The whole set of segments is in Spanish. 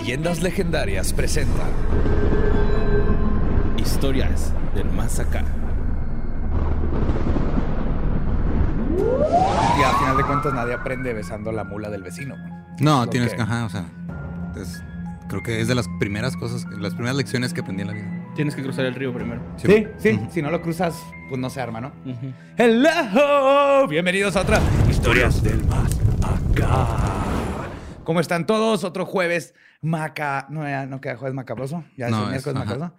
Leyendas Legendarias presenta Historias del más acá. Y al final de cuentas nadie aprende besando la mula del vecino. No, Lo tienes que- ajá, o sea, es- creo que es de las primeras cosas, las primeras lecciones que aprendí en la vida. Tienes que cruzar el río primero. Sí, sí, si no lo cruzas, pues no se arma, ¿no? Hello, bienvenidos a otra Historias del Más Acá. ¿Cómo están todos? Otro jueves maca... No, ya no queda jueves macabroso, ya es No, el es- miércoles ajá. macabroso.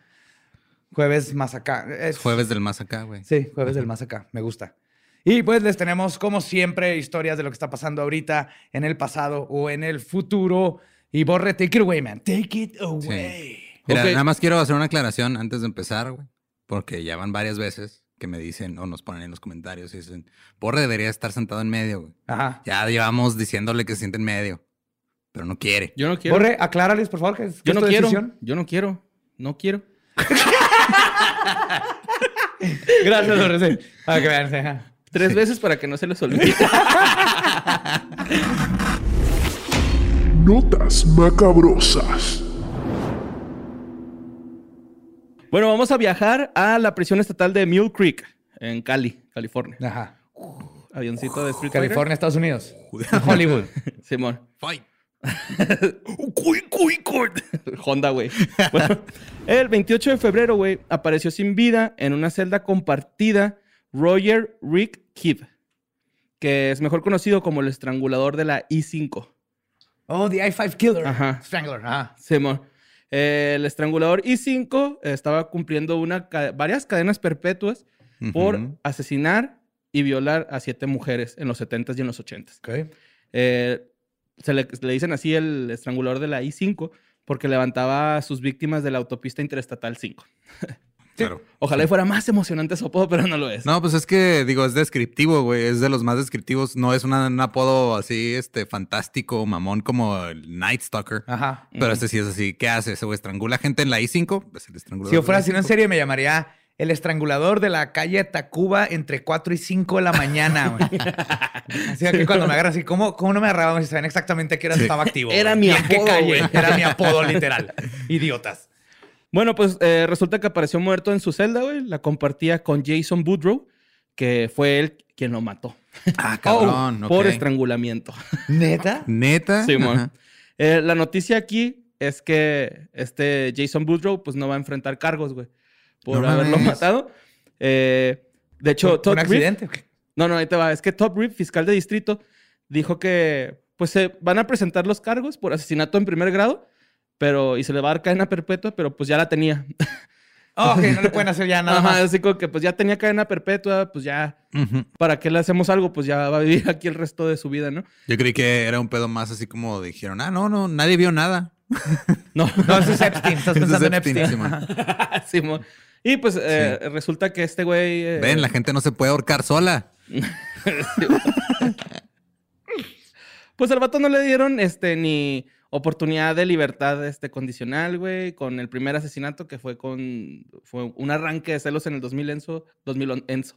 Jueves más acá. Es Es jueves del más acá, güey. Sí, jueves del más acá, me gusta. Y pues les tenemos, como siempre, historias de lo que está pasando ahorita, en el pasado o en el futuro. Y Borre, take it away, man. Take it away. Mira, nada más quiero hacer una aclaración antes de empezar, güey. Porque ya van varias veces que me dicen o nos ponen en los comentarios y dicen, Borre debería estar sentado en medio, güey. Ajá. Ya llevamos diciéndole que se siente en medio, pero no quiere. Yo no quiero. Borre, aclárales, por favor, que es, que Yo es no tu quiero. decisión. Yo no quiero. No quiero. Gracias, Borre. sí. Para que vean, sí. Tres veces para que no se les olvide. Notas macabrosas. bueno, vamos a viajar a la prisión estatal de Mule Creek, en Cali, California. Ajá. Avioncito de Street Fighter. California, Estados Unidos. Hollywood. Simón. Fight. Honda, güey. Bueno, el 28 de febrero, güey, apareció sin vida en una celda compartida Roger Rick Kidd, que es mejor conocido como el estrangulador de la I-5. Oh, the I-5 Killer. Ajá. Strangler. Ajá. Simón. Eh, el estrangulador I-5 estaba cumpliendo una varias cadenas perpetuas por asesinar y violar a siete mujeres en los 70s y en los 80s. Ok. Eh, se le, le dicen así el estrangulador de la I-5 porque levantaba a sus víctimas de la autopista interestatal 5. Claro. Ojalá y fuera más emocionante su apodo, pero no lo es. No, pues es que, digo, es descriptivo, güey. Es de los más descriptivos. No es una- un apodo así, este, fantástico, mamón, como el Night Stalker. Ajá. Pero este sí es así. ¿Qué hace? ¿Se estrangula gente en la I-5? Pues el estrangulador. Si yo fuera así en I-5. serie, me llamaría el estrangulador de la calle Tacuba entre 4 y 5 de la mañana, güey. Así que cuando me agarran así, ¿cómo, cómo no me agarraban si saben exactamente qué hora estaba activo? Era güey? mi ¿Y en qué apodo, calle? güey. Era mi apodo, literal. Idiotas. Bueno, pues eh, resulta que apareció muerto en su celda, güey. La compartía con Jason Boudreau, que fue él quien lo mató. Ah, cabrón. Oh, Por estrangulamiento. ¿Neta? Neta. Simón. Ajá. Eh, la noticia aquí es que este Jason Boudreau pues no va a enfrentar cargos, güey, por No haberlo mames. matado. Eh, de hecho, ¿Fue Todd un Reed- accidente? no, no, ahí te va. Es que Todd Reed, fiscal de distrito, dijo que pues se van a presentar los cargos por asesinato en primer grado, pero y se le va a dar cadena perpetua, pero pues ya la tenía. Oh, ok, no le pueden hacer ya nada Ajá, más. así como que pues ya tenía cadena perpetua, pues ya, Ujú. ¿para qué le hacemos algo? Pues ya va a vivir aquí el resto de su vida, ¿no? Yo creí que era un pedo más así como dijeron, ah, no, no, nadie vio nada. No, No, eso es Epstein. Estás Eso es pensando en Epstein, Epstein. Simón. Simón. Y pues eh, resulta que este güey... eh, Ven, la gente no se puede ahorcar sola. Pues al vato no le dieron este ni oportunidad de libertad este condicional, güey, con el primer asesinato que fue con fue un arranque de celos en el 2000 Enzo, 2000 Enzo.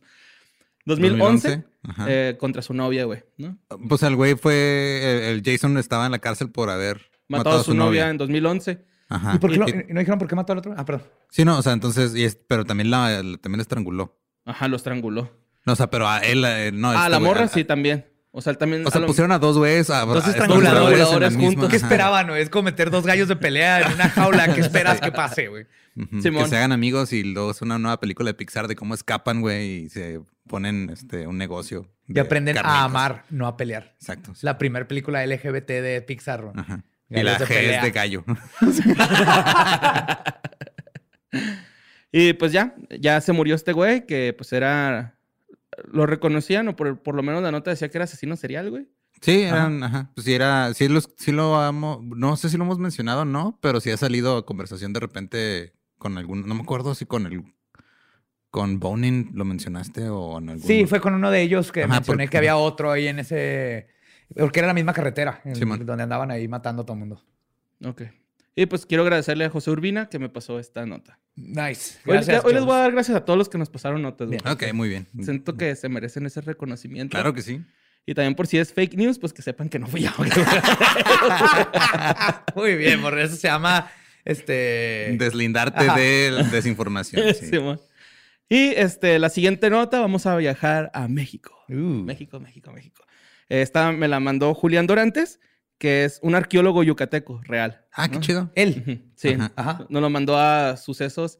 2011, 2011, ajá. eh, contra su novia, güey, ¿no? Pues el güey fue, el, Jason estaba en la cárcel por haber Matado a su, novia. en 2011. Ajá. ¿Y por qué lo- Y- y no dijeron por qué mató al otro? Ah, perdón. Sí, no, o sea, entonces, y es- pero también la, la- también la estranguló. Ajá, lo estranguló. No, o sea, pero a él, a él, no. ah, este la güey, morra a- sí también. O sea, él también O sea, a lo- pusieron a dos güeyes, a, Dos a- estranguladores la juntos. ¿Qué esperaban? güey? Es como meter dos gallos de pelea en una jaula. ¿Qué esperas que pase, güey? Que se hagan amigos y luego es una nueva película de Pixar de cómo escapan, güey, y se ponen este, un negocio. Y de aprenden a amar, no a pelear. Exacto. La primera película LGBT de Pixar. güey. Ajá. Y la de G pelea. es de gallo. Y pues ya, ya se murió este güey que pues era lo reconocían o por, por lo menos la nota decía que era asesino serial, güey. Sí, eran, ajá. Pues sí era, sí, los, sí lo amo, no sé si lo hemos mencionado o no, pero sí ha salido a conversación de repente con algún, no me acuerdo si con el, con Bonin lo mencionaste o en algún. Sí, fue con uno de ellos que Ajá, mencioné porque- que había otro ahí en ese... Porque era la misma carretera, en- donde andaban ahí matando a todo el mundo. Ok. Y pues quiero agradecerle a José Urbina que me pasó esta nota. Nice. Hoy, Gracias, hoy les voy a dar gracias a todos los que nos pasaron notas, güey. Ok, muy bien. Siento que se merecen ese reconocimiento. Claro que sí. Y también por si es fake news, pues que sepan que no fui yo. Muy bien, por eso se llama este. Deslindarte Ajá. de la desinformación. sí. Sí, y este, la siguiente nota, vamos a viajar a México. Uh. México, México, México. Esta me la mandó Julián Dorantes, que es un arqueólogo yucateco real. Ah, qué chido. Él. Sí, Ajá. Ajá. nos lo mandó a sucesos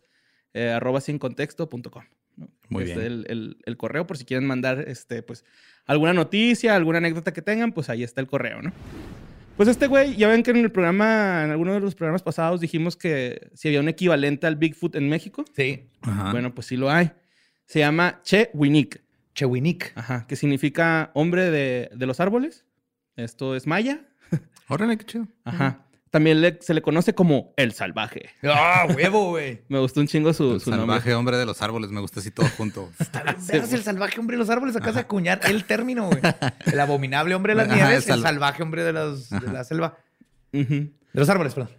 eh, arroba sin contexto.com. ¿no? Muy Es bien. El, el- el correo, por si quieren mandar este, pues, alguna noticia, alguna anécdota que tengan, pues ahí está el correo, ¿no? Pues este güey, ya ven que en el programa, en alguno de los programas pasados dijimos que si había un equivalente al Bigfoot en México. Sí. Ajá. Bueno, pues sí lo hay. Se llama Che Winik. Chewinik. Ajá, que significa hombre de, de los árboles. Esto es maya. Órale, qué chido. Ajá. También le- se le conoce como el salvaje. ¡Ah, huevo, güey! Me gustó un chingo su, El su salvaje nombre. hombre de los árboles. Me gusta así todo junto. Veas el salvaje hombre de los árboles. Acá de acuñar el término, güey. El abominable hombre de las Ajá, nieves, el el sal- salvaje hombre de, las- de la selva. De los árboles, perdón.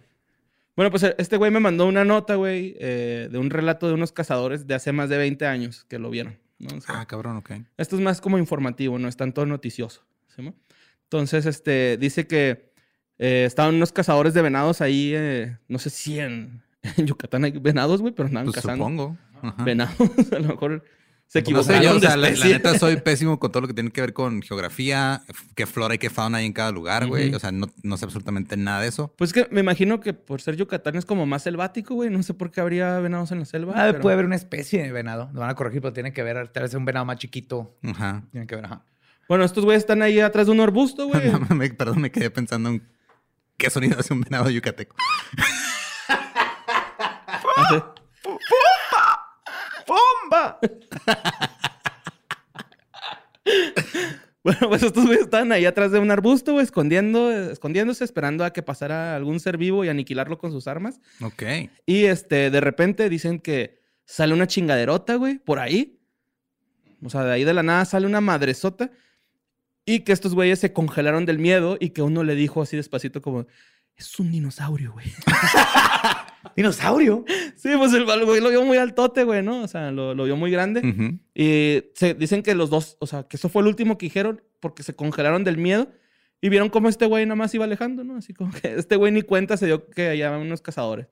Bueno, pues este güey me mandó una nota, güey, eh, de un relato de unos cazadores de hace más de 20 años que lo vieron. ¿No? O sea, Ah, cabrón, ok. Esto es más como informativo, no es tanto noticioso. ¿sí, mo? Entonces, este, dice que eh, estaban unos cazadores de venados ahí, eh, no sé si en, en Yucatán hay venados, güey, pero andaban Pues cazando supongo. Ajá. venados. A lo mejor se No equivocaron sé, yo, o sea, la, neta soy pésimo con todo lo que tiene que ver con geografía, qué flora y qué fauna hay en cada lugar, güey. O sea, no, no sé absolutamente nada de eso. Pues que me imagino que por ser Yucatán es como más selvático, güey. No sé por qué habría venados en la selva. Ah, pero- Puede haber una especie de venado. Lo van a corregir, pero tiene que ver, tal vez un venado más chiquito. Ajá. Tiene que ver, ajá. Bueno, estos güeyes están ahí atrás de un arbusto, güey. No, me- perdón, me quedé pensando en qué sonido hace un venado yucateco. Bueno, pues estos güeyes estaban ahí atrás de un arbusto, güey, escondiendo, escondiéndose, esperando a que pasara algún ser vivo y aniquilarlo con sus armas. Ok. Y este, de repente dicen que sale una chingaderota, güey, por ahí. O sea, de ahí de la nada sale una madresota. Y que estos güeyes se congelaron del miedo y que uno le dijo así despacito como, es un dinosaurio, güey. ¿Dinosaurio? sí, pues el güey lo vio muy altote, güey, ¿no? O sea, lo, lo vio muy grande. Ujú. Y se, dicen que los dos, o sea, que eso fue el último que dijeron porque se congelaron del miedo y vieron cómo este güey nada más iba alejando, ¿no? Así como que este güey ni cuenta se dio que allá unos cazadores.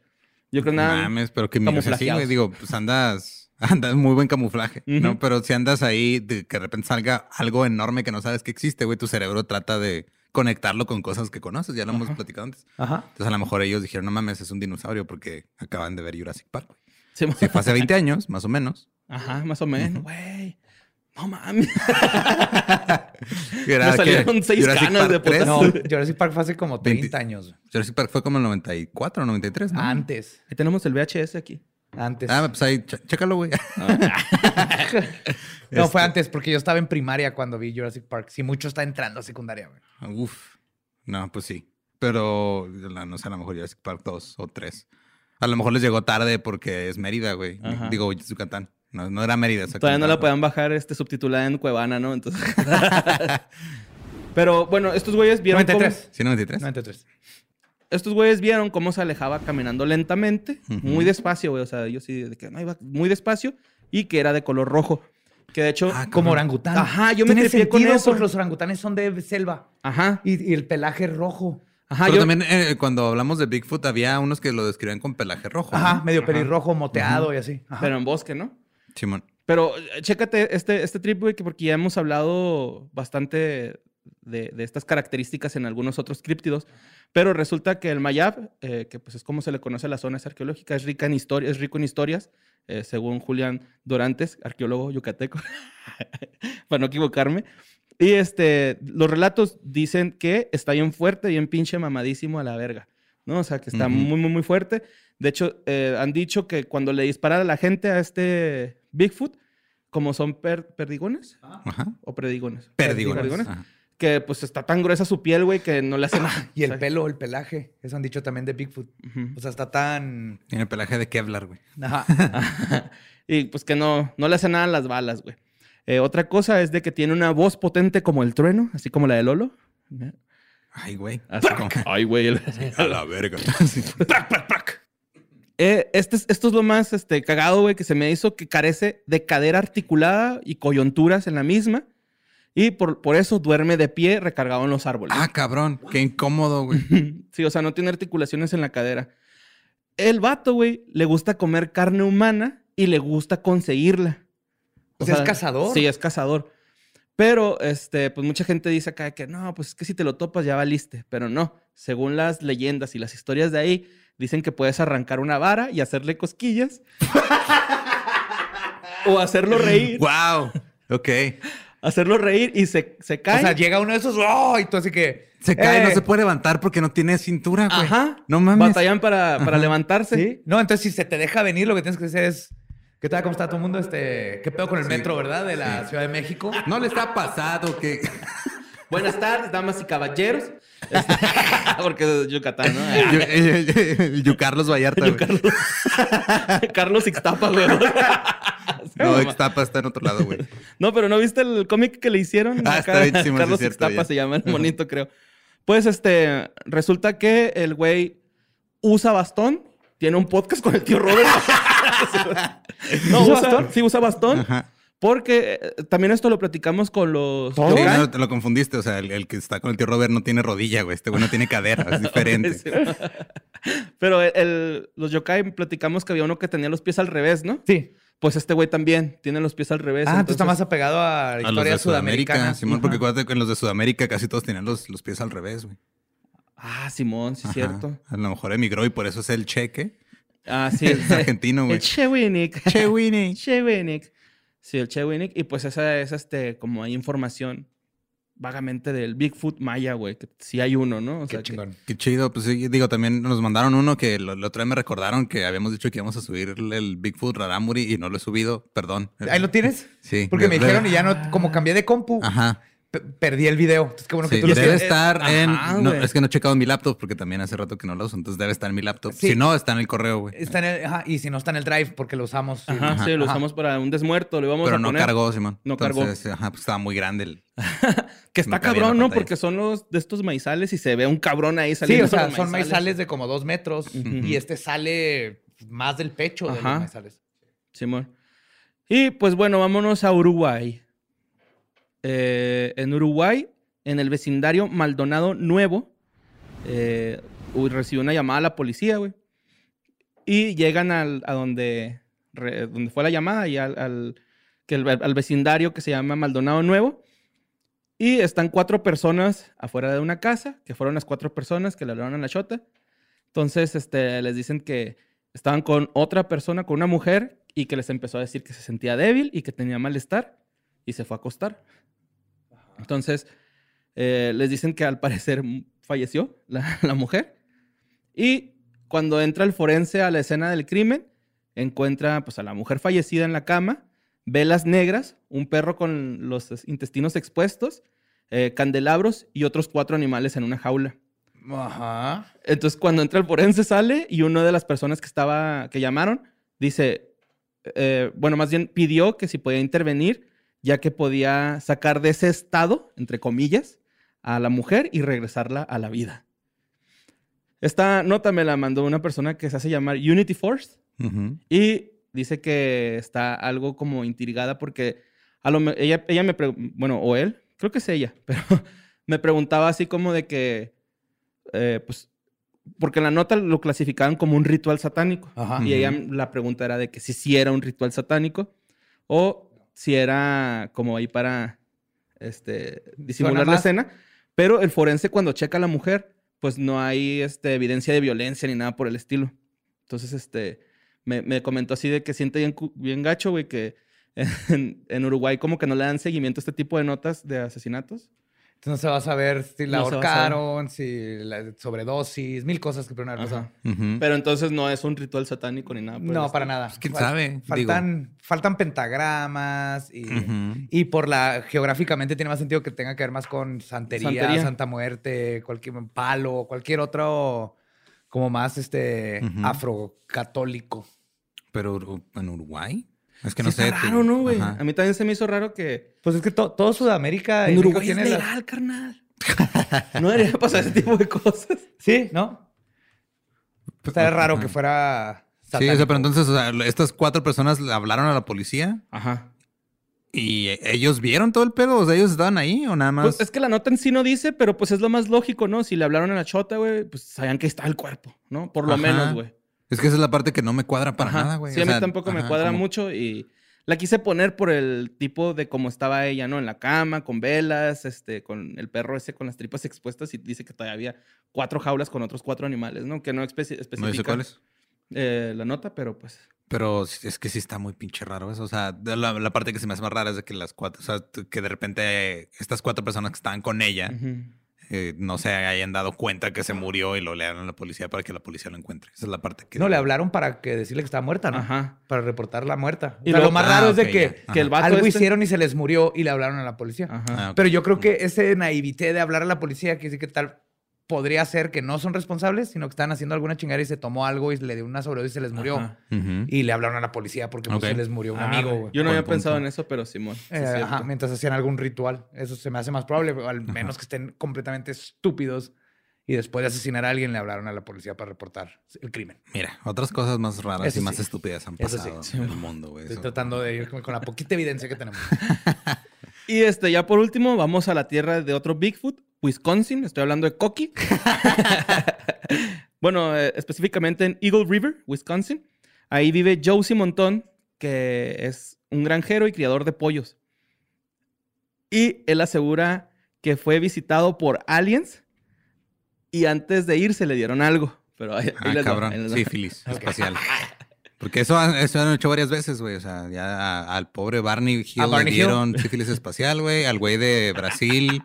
Yo creo No nada. mames, pero que mira, o sea, sí, camuflajeados. güey, digo, pues andas, andas muy buen camuflaje. ¿no? Pero si andas ahí, de que de repente salga algo enorme que no sabes que existe, güey, tu cerebro trata de conectarlo con cosas que conoces, ya lo hemos platicado antes. Ajá. Entonces a lo mejor ellos dijeron, no mames, es un dinosaurio porque acaban de ver Jurassic Park. Sí, Si fue hace 20 años, más o menos. Ajá, más o menos, güey. No mames. Me salieron seis Jurassic canas de Park 3, putazo. No, Jurassic Park fue hace como 30 Veinti- años. Jurassic Park fue como el 94 o 93, ¿no? Antes. Ahí tenemos el VHS aquí. Antes. Ah, pues ahí, ch- chécalo, güey. no, fue este- antes porque yo estaba en primaria cuando vi Jurassic Park. Si mucho está entrando a secundaria, güey. Uf. No, pues sí. Pero no sé, a lo mejor Jurassic Park 2 o 3. A lo mejor les llegó tarde porque es Mérida, güey. Ajá. Digo, Yucatán. No, no era Mérida. Todavía no la puedan bajar este, subtitulada en Cuevana, ¿no? Entonces. Pero bueno, estos güeyes vieron. cómo- 93. Sí, 93. 93. Estos güeyes vieron cómo se alejaba caminando lentamente, Ujú. muy despacio, güey. O sea, yo sí, de que no iba muy despacio y que era de color rojo. Que de hecho. Ah, Como orangután. Ajá, yo me tripié con eso. porque los orangutanes son de selva Ajá. y, y el pelaje rojo. Ajá. Pero yo- también eh, cuando hablamos de Bigfoot había unos que lo describían con pelaje rojo. Ajá, ¿no? medio pelirrojo, moteado y así. Ajá. Pero en bosque, ¿no? Simón. Pero eh, chécate este, este trip, güey, que porque ya hemos hablado bastante de, de estas características en algunos otros críptidos. Pero resulta que el Mayab, eh, que pues es como se le conoce a la zona arqueológica, es rica en historia, es rico en historias, eh, según Julián Dorantes, arqueólogo yucateco, para no equivocarme. Y este, los relatos dicen que está bien fuerte, bien pinche mamadísimo a la verga, ¿no? O sea, que está muy, muy, muy fuerte. De hecho, eh, han dicho que cuando le disparan a la gente a este Bigfoot, como son per- perdigones Ajá. o predigones. Perdigones. Ajá. Que pues está tan gruesa su piel, güey, que no le hace nada. Y el pelo, el pelaje. Eso han dicho también de Bigfoot. ujú. O sea, está tan. Tiene pelaje de Kevlar, güey. Ajá. y pues que no, no le hace nada a las balas, güey. Eh, otra cosa es de que tiene una voz potente como el trueno, así como la de Lolo. Ay, güey. Así como, ay, güey. el- A la verga. Eh, este, es- esto es lo más este, cagado, güey, que se me hizo que carece de cadera articulada y coyunturas en la misma. Y por, por eso duerme de pie recargado en los árboles. Ah, cabrón. Qué incómodo, güey. Sí, o sea, no tiene articulaciones en la cadera. El vato, güey, le gusta comer carne humana y le gusta conseguirla. O sea, ¿es cazador? Sí, es cazador. Pero, este, pues mucha gente dice acá que no, pues es que si te lo topas ya valiste. Pero no, según las leyendas y las historias de ahí, dicen que puedes arrancar una vara y hacerle cosquillas. o hacerlo reír. wow. Ok. Hacerlo reír y se, se cae. O sea, llega uno de esos, ¡oh! Y tú así que... Se cae, eh, no se puede levantar porque no tiene cintura, güey. Ajá. No mames. Batallan para, para levantarse. ¿Sí? No, entonces si se te deja venir, lo que tienes que hacer es... ¿Qué tal? ¿Cómo está todo el mundo? Este, ¿Qué pedo con el metro, verdad? De la Ciudad de México. No les ha pasado que. Buenas tardes, damas y caballeros. Este, porque es Yucatán, ¿no? Yo, eh, yo Carlos Vallarta. Carlos Ixtapa, güey. No, Ixtapa está en otro lado, güey. No, pero ¿no viste el cómic que le hicieron? Ah, está bien, sí, Carlos sí es cierto, Ixtapa ya. se llama el monito, creo. Pues este, resulta que el güey usa bastón, tiene un podcast con el tío Robert. no, ¿Usa bastón? Sí, usa bastón. Ajá. Porque eh, también esto lo platicamos con los... ¿Todo? Sí, yokai. no, te lo confundiste. O sea, el, el que está con el tío Robert no tiene rodilla, güey. Este güey no tiene cadera. Es diferente. Sí. Pero el- el- los yokai platicamos que había uno que tenía los pies al revés, ¿no? Sí. Pues este güey también tiene los pies al revés. Ah, tú estás más entonces- apegado a la A los historia de sudamericana. Sudamérica, Simón, porque acuérdate que en los de Sudamérica casi todos tenían los, los pies al revés, güey. Ah, Simón, sí, Ajá. cierto. A lo mejor emigró y por eso es el cheque. Ah, sí. Es argentino, güey. El Chewinick. Che, Winnie. Chewinick. Sí, el Chewinick. Y pues esa es, este, como hay información vagamente del Bigfoot maya, güey. Que sí hay uno, ¿no? O Qué sea, que-. Qué chido. Pues sí, digo, también nos mandaron uno que lo, la otra vez me recordaron que habíamos dicho que íbamos a subir el Bigfoot Raramuri y no lo he subido. Perdón. ¿Ahí lo tienes? Sí. Porque me dijeron y ya no, como cambié de compu, Ajá. Pe- perdí el video. Entonces, qué bueno que Sí, tú lo debe estar Ajá, en. no, es que no he checado en mi laptop porque también hace rato que no lo uso. Entonces debe estar en mi laptop. Sí. Si no, está en el correo, güey. Está en el, ajá, y si no está en el drive, porque lo usamos. sí. Ajá, Ajá, sí, lo usamos para un desmuerto. Le vamos Pero a no poner. cargó, Simón. No cargó. Ajá, pues estaba muy grande el. Que está No cabrón, ¿no? Porque son los de estos maizales y se ve un cabrón ahí Sí, saliendo. o sea, son maizales de como dos metros y este sale más del pecho de los maizales. Simón. Y pues bueno, vámonos a Uruguay. Eh, en Uruguay, en el vecindario Maldonado Nuevo, eh, recibió una llamada a la policía, güey. Y llegan al, a donde, re- donde fue la llamada y al, al- que el- al vecindario que se llama Maldonado Nuevo. Y están cuatro personas afuera de una casa, que fueron las cuatro personas que le hablaron a la chota. Entonces, este, les dicen que estaban con otra persona, con una mujer, y que les empezó a decir que se sentía débil y que tenía malestar, y se fue a acostar. Entonces, eh, les dicen que al parecer falleció la, la mujer. Y cuando entra el forense a la escena del crimen, encuentra pues, a la mujer fallecida en la cama, velas negras, un perro con los es- intestinos expuestos, eh, candelabros y otros cuatro animales en una jaula. Ajá. Entonces, cuando entra el forense, sale y una de las personas que estaba, que llamaron, dice, eh, bueno, más bien pidió que si podía intervenir, ya que podía sacar de ese estado, entre comillas, a la mujer y regresarla a la vida. Esta nota me la mandó una persona que se hace llamar Unity Force y dice que está algo como intrigada porque a lo, ella, ella me bueno, o él, creo que es ella, pero me preguntaba así como de que, eh, pues, porque en la nota lo clasificaban como un ritual satánico. Ajá. Y ella, la pregunta era de que si sí era un ritual satánico o si era como ahí para este, disimular la escena. Pero el forense cuando checa a la mujer, pues no hay este, evidencia de violencia ni nada por el estilo. Entonces, este, me, me comentó así de que siente bien, bien gacho, güey, que en, en Uruguay como que no le dan seguimiento a este tipo de notas de asesinatos. No se va a saber si la No ahorcaron, si la sobredosis, mil cosas que pudieron haber pasado. Pero entonces no es un ritual satánico ni nada. No, para nada. Pues, quién Fal- sabe, Faltan, faltan pentagramas y, y por la geográficamente tiene más sentido que tenga que ver más con santería, Santería. Santa Muerte, cualquier palo, cualquier otro como más este afrocatólico. Pero en Uruguay. Es que no Sí sé. está raro, ¿no, güey? Ajá. A mí también se me hizo raro que Pues es que to- todo Sudamérica y en Uruguay es tiene las- legal, carnal. no debería pasar ese tipo de cosas. Sí, ¿no? Pues estaría raro Ajá. que fuera Sí, o sea, satánico. pero entonces, o sea, estas cuatro personas le hablaron a la policía Ajá. ¿Y ellos vieron todo el pedo? O sea, ¿ellos estaban ahí o nada más? Pues es que la nota en sí no dice, pero pues es lo más lógico, ¿no? Si le hablaron a la chota, güey, pues sabían que está el cuerpo, ¿no? Por lo Ajá. menos, güey. Es que esa es la parte que no me cuadra para Ajá. nada, güey. Sí, O a mí sea, tampoco me ajá, cuadra como- mucho y la quise poner por el tipo de cómo estaba ella, ¿no? En la cama, con velas, este, con el perro ese con las tripas expuestas y dice que todavía había cuatro jaulas con otros cuatro animales, ¿no? Que no especi- especifica No dice cuáles. eh, la nota, pero pues... Pero es que sí está muy pinche raro eso. O sea, la, la parte que se me hace más rara es de que las cuatro, o sea, que de repente estas cuatro personas que estaban con ella, ujú. Eh, no se hayan dado cuenta que se murió y lo le a la policía para que la policía lo encuentre. Esa es la parte que... No, le hablaron para que decirle que estaba muerta, ¿no? Ajá. Para reportar la muerta. Y O sea, lo más Ah, raro es de ok, que. Que el vato algo este- hicieron y se les murió y le hablaron a la policía. Ajá. Ah. Pero yo creo que ese naivité de hablar a la policía, que sí que tal podría ser que no son responsables, sino que están haciendo alguna chingada y se tomó algo y le dio una sobredosis y se les murió. Y le hablaron a la policía porque pues, Ok. se les murió un Ah, amigo. Yo no Buen había pensado en eso, pero Simón. sí Eh, es ajá, cierto. mientras hacían algún ritual. Eso se me hace más probable, al menos que estén completamente estúpidos y después de asesinar a alguien le hablaron a la policía para reportar el crimen. Mira, otras cosas más raras Eso y más sí. estúpidas han pasado Sí. en el mundo, güey. Estoy Eso- tratando de ir con la poquita evidencia que tenemos. Y este, ya por último, vamos a la tierra de otro Bigfoot, Wisconsin. Estoy hablando de Coqui. bueno, eh, específicamente en Eagle River, Wisconsin. Ahí vive Josie Montón, que es un granjero y criador de pollos. Y él asegura que fue visitado por aliens y antes de irse le dieron algo. Pero ahí, ahí Ah, les cabrón. Sífilis espacial. Porque eso, han- eso han hecho varias veces, güey. O sea, ya a- al pobre Barney Hill ¿A Barney le dieron sífilis espacial, güey. Al güey de Brasil,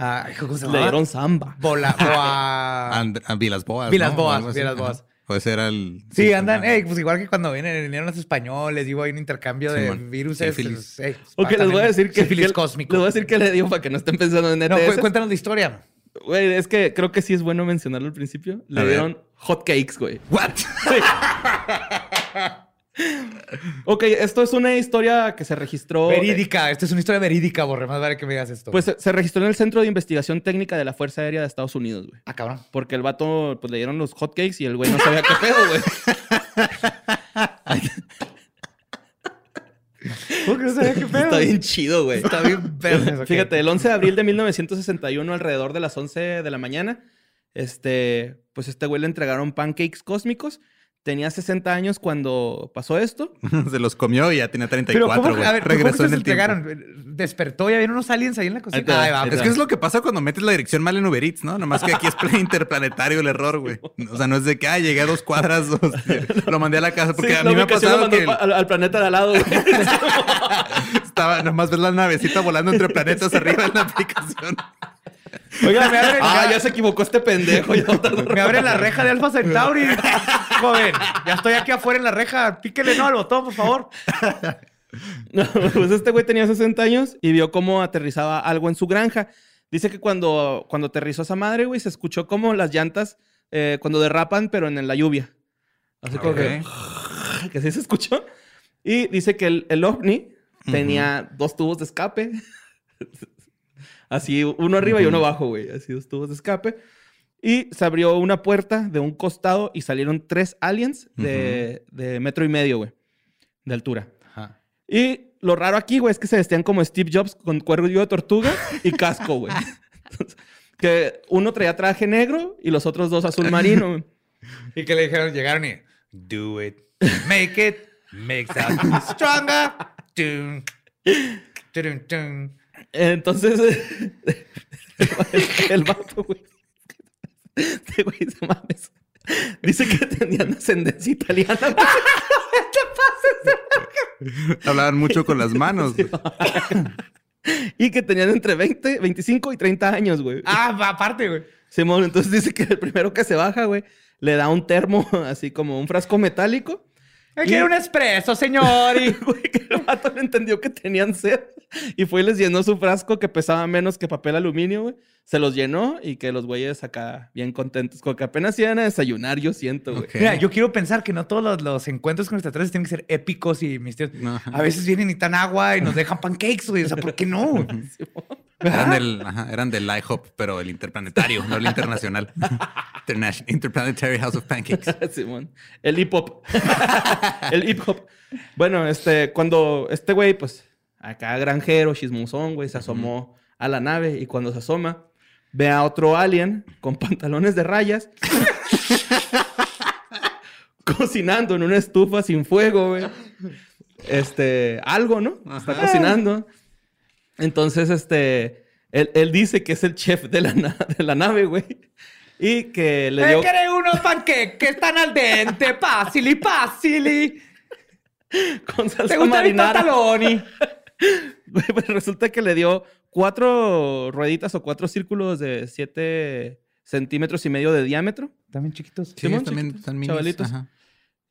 Ah, ¿Cómo se Le dieron samba. Bola, boa... a, And- a Vilas Boas. Vilas ¿no? Boas. Vilas. Boas. Ese era el... Sí, andan, ey, pues igual que cuando vienen, vinieron los españoles, digo, hay un intercambio de virus. Sífilis. Ok, les voy a decir que. Sífilis cosmico. Les voy a decir que le dio para que no estén pensando en No, ETS. cu- cuéntanos la historia. Güey, es que creo que sí es bueno mencionarlo al principio. Le dieron hot cakes, güey. ¿What? Ok, esto es una historia que se registró. eh, Verídica, esta es una historia verídica, Borre. Más vale que me digas esto. Pues se, se registró en el Centro de Investigación Técnica de la Fuerza Aérea de Estados Unidos, güey. Ah, cabrón. Porque el vato, pues le dieron los hot cakes y el güey no sabía qué pedo, güey. ¿Por qué no sabía qué pedo? Está bien chido, güey. Está bien ok. Fíjate, el 11 de abril de 1961, alrededor de las 11 de la mañana, este, pues este güey le entregaron pancakes cósmicos. Tenía 60 años cuando pasó esto. Se los comió y ya tenía Pero 34, ¿cómo, güey. a ver, ¿cómo Regresó que en se el tiempo. entregaron? Despertó y había unos aliens ahí en la cocina. va, Ahí va, ahí ok. Es que es lo que pasa cuando metes la dirección mal en Uber Eats, ¿no? Nomás que aquí es interplanetario el error, güey. O sea, no es de que, ah, llegué a dos cuadras, dos- lo mandé a la casa. Porque Sí, a mí me ha pasado que al planeta de al lado, güey. estaba, nomás ves la navecita volando entre planetas arriba en la aplicación. Oiga, me abren, ah, ya, se equivocó este pendejo. me abren la reja de Alpha Centauri. Joven, ya estoy aquí afuera en la reja. Píquele no al botón, por favor. No, pues este güey tenía 60 años y vio cómo aterrizaba algo en su granja. Dice que cuando, cuando aterrizó esa madre, güey, se escuchó como las llantas eh, cuando derrapan, pero en la lluvia. Así como que, que sí se escuchó. Y dice que el, el ovni tenía dos tubos de escape. Así, uno arriba y uno abajo, güey. Así, dos tubos de escape. Y se abrió una puerta de un costado y salieron tres aliens de, de metro y medio, güey, de altura. Y lo raro aquí, güey, es que se vestían como Steve Jobs con cuello de tortuga y casco, güey. que uno traía traje negro y los otros dos azul marino. Y que le dijeron, llegaron y do it, make it, make that stronger. Dun, dun, dun. Entonces, el, vato, güey. Este güey, no mames. Dice que tenían ascendencia italiana. güey. Hablaban mucho con las manos. güey. y que tenían entre 20, 25 y 30 años, güey. Ah, aparte, güey. Simón, entonces dice que el primero que se baja, güey, le da un termo, así como un frasco metálico. Me quiero un espresso, señor. Y... Güey, que el vato no entendió que tenían sed. Y fue y les llenó su frasco que pesaba menos que papel aluminio, güey. Se los llenó y que los güeyes acá bien contentos. Como que apenas iban a desayunar, yo siento, güey. Mira, yo quiero pensar que no todos los, los encuentros con extraterrestres tienen que ser épicos y misteriosos. No. A veces vienen y tan agua y nos dejan pancakes, güey. O sea, ¿por qué no? Eran del, ajá, eran del IHOP, pero el interplanetario, no el internacional. Interna- Interplanetary House of Pancakes. Simón. El hip hop. el hip hop. Bueno, este, cuando este güey, pues, acá granjero, chismosón, güey, se asomó a la nave y cuando se asoma, ve a otro alien con pantalones de rayas cocinando en una estufa sin fuego, güey. Este, algo, ¿no? Está cocinando. Entonces, este, él, él dice que es el chef de la, na- de la nave, güey. Y que le dio... quiere unos panqueques que están al dente? Pásili, pásili. con salsa ¿Te gusta mi marinara. pantaloni? Pues resulta que le dio cuatro rueditas o cuatro círculos de siete centímetros y medio de diámetro. También chiquitos. Sí, Simón, también chiquitos, están minis. chavalitos. Ajá.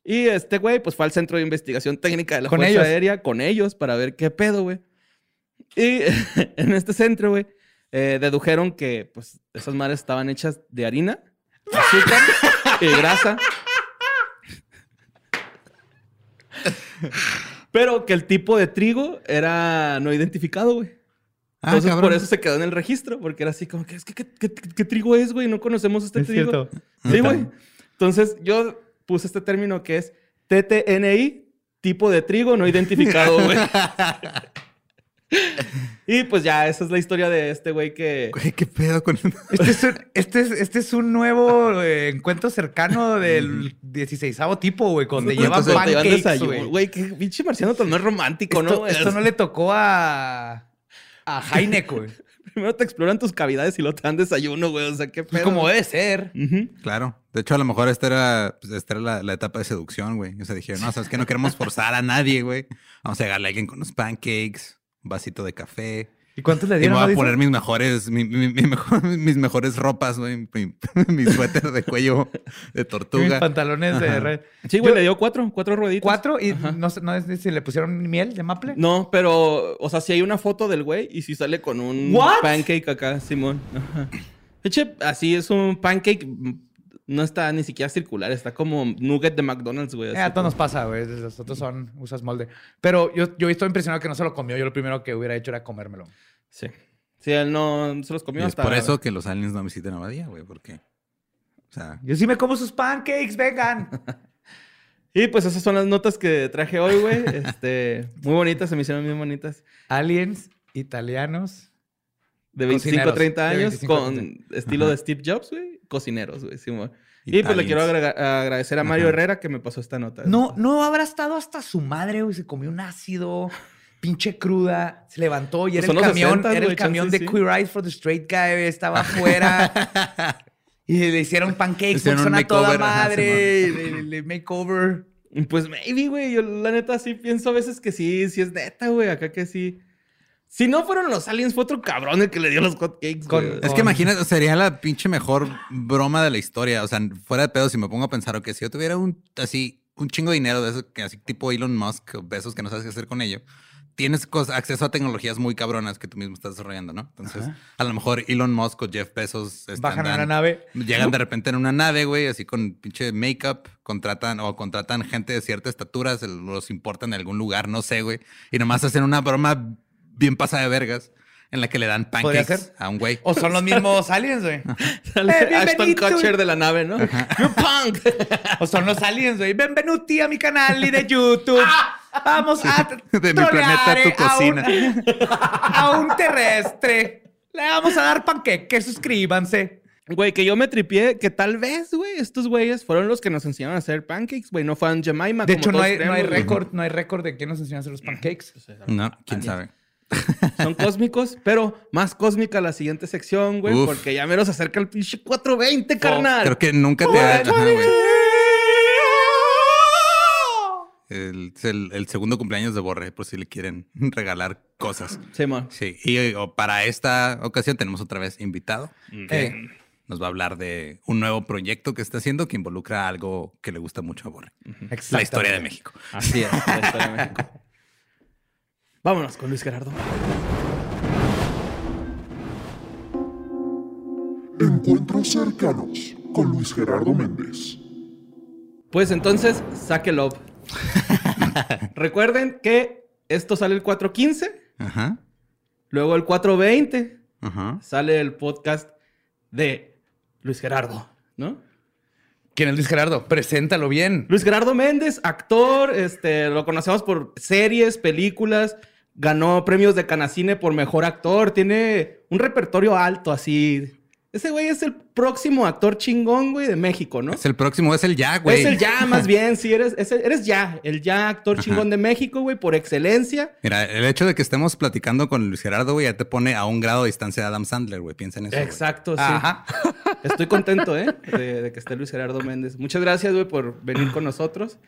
Y este güey, pues fue al centro de investigación técnica de la Con Fuerza ellos. Aérea con ellos para ver qué pedo, güey. Y en este centro, güey, eh, dedujeron que, pues, esas madres estaban hechas de harina, azúcar y grasa. Pero que el tipo de trigo era no identificado, güey. Ah, Entonces, cabrón. por eso se quedó en el registro, porque era así como que, es que, ¿qué, qué- qué trigo es, güey? No conocemos este Es trigo. cierto. Sí, güey. Entonces, yo puse este término que es TTNI, tipo de trigo no identificado, güey. y pues ya, esa es la historia de este güey que... Güey, qué pedo con Este es un, este es, este es un nuevo eh, encuentro cercano del 16 tipo, güey, donde llevan llevan pancakes, güey. Güey, qué pinche marciano tan no es romántico, Esto, ¿no? esto no le tocó a, a Heineck, güey. Primero te exploran tus cavidades y luego te dan desayuno, güey. O sea, qué Pues pedo. como debe ser. Claro. De hecho, a lo mejor esta era, pues, esta era la, la etapa de seducción, güey. O sea, dijeron, no, sabes que no queremos forzar a nadie, güey. Vamos a llegarle a alguien con unos pancakes, vasito de café. ¿Y cuántos le Y me dieron? voy a poner mis mejores, mi- mi- mi mejor- mis mejores ropas, güey. Mi, mi suéter de cuello de Mis tortuga. pantalones de red. Sí, güey, Yo- le dio cuatro, cuatro rueditas. Cuatro y Ajá. no, sé- no es si le pusieron miel de maple. No, pero, o sea, si hay una foto del güey y si sale con un What? pancake acá, Simón. Ajá. Eche, así es un pancake, no está ni siquiera circular, está como nugget de McDonald's, güey. Eh, a todos nos pasa, güey. Los otros son, usas molde. Pero yo, yo estoy impresionado que no se lo comió. Yo lo primero que hubiera hecho era comérmelo. Sí. Sí, él no se los Y comió es hasta... por eso que los aliens no visiten Abadía, güey. Porque, o sea, Yo sí me como sus pancakes, vengan. Y pues esas son las notas que traje hoy, güey. Este, muy bonitas, se me hicieron bien bonitas. Aliens italianos. De 25 a Cocineros, 30 de años 25 a con 30. estilo Ajá. de Steve Jobs, güey. Cocineros, güey. Simón. Y pues le quiero agradecer a Mario Ajá. Herrera que me pasó esta nota. No, no habrá estado hasta su madre, güey. Se comió un ácido, pinche cruda. Se levantó y Pues era el camión, 60s, era el camión de sí. Queer Eyes for the Straight Guy, Estaba afuera. y le hicieron pancakes Hicieron a toda madre. le, le- le makeover. Pues maybe, güey. Yo la neta sí pienso a veces que sí, sí es neta, güey. Acá que sí. Si no fueron los aliens, fue otro cabrón el que le dio los hotcakes, Con-. Es que imagínate, sería la pinche mejor broma de la historia. O sea, fuera de pedo, si me pongo a pensar, que si yo tuviera un así, un chingo de dinero de eso, que así tipo Elon Musk, o besos que no sabes qué hacer con ello, tienes acceso a tecnologías muy cabronas que tú mismo estás desarrollando, ¿no? Entonces, a lo mejor Elon Musk o Jeff Bezos están- Bajan a una nave. Llegan de repente en una nave, güey, así con pinche make-up, contratan o contratan gente de cierta estatura, se los importan en algún lugar, no sé, güey, y nomás hacen una broma bien pasada de vergas en la que le dan ¿Podría pancakes a un güey. O son los mismos aliens, güey. Sale Eh, Ashton. Kutcher de la nave, ¿no? You punk. O son los aliens, güey. Benvenuti a mi canal y de YouTube. Vamos a De mi planeta a tu a un- cocina. A un, terrestre. Le vamos a dar panqueques, suscríbanse. Güey, que yo me tripié que tal vez, güey, estos güeyes fueron los que nos enseñaron a hacer pancakes, güey. No fue en Jemima. De como hecho, no hay, no hay récord, no hay récord de quién nos enseñó a hacer los pancakes. No, quién sabe. Son cósmicos, pero más cósmica la siguiente sección, güey, Uf. porque ya menos acerca el pinche 420, carnal. Creo que nunca te ha... ajá, güey. El, es el, el segundo cumpleaños de Borre, por si le quieren regalar cosas. Simón. Sí, y eh, o para esta ocasión tenemos otra vez invitado que Eh. nos va a hablar de un nuevo proyecto que está haciendo que involucra algo que le gusta mucho a Borre. La historia de México. Así es, la historia de México. Vámonos con Luis Gerardo. Encuentros cercanos con Luis Gerardo Méndez. Pues entonces, sáquelo. Recuerden que esto sale el 415, Ajá. luego el 420 Ajá. sale el podcast de Luis Gerardo, ¿no? ¿Quién es Luis Gerardo? Preséntalo bien. Luis Gerardo Méndez, actor, este, lo conocemos por series, películas, Ganó premios de Canacine por mejor actor. Tiene un repertorio alto, así. Ese güey es el próximo actor chingón, güey, de México, ¿no? Es el próximo, es el ya, güey. Es el ya, más bien, sí, eres, es el- eres ya, el ya actor chingón de México, güey, por excelencia. Mira, el hecho de que estemos platicando con Luis Gerardo, güey, ya te pone a un grado de distancia de Adam Sandler, güey. Piensa en eso. güey. Exacto, sí. Ajá. Estoy contento, ¿eh? De, de que esté Luis Gerardo Méndez. Muchas gracias, güey, por venir con nosotros,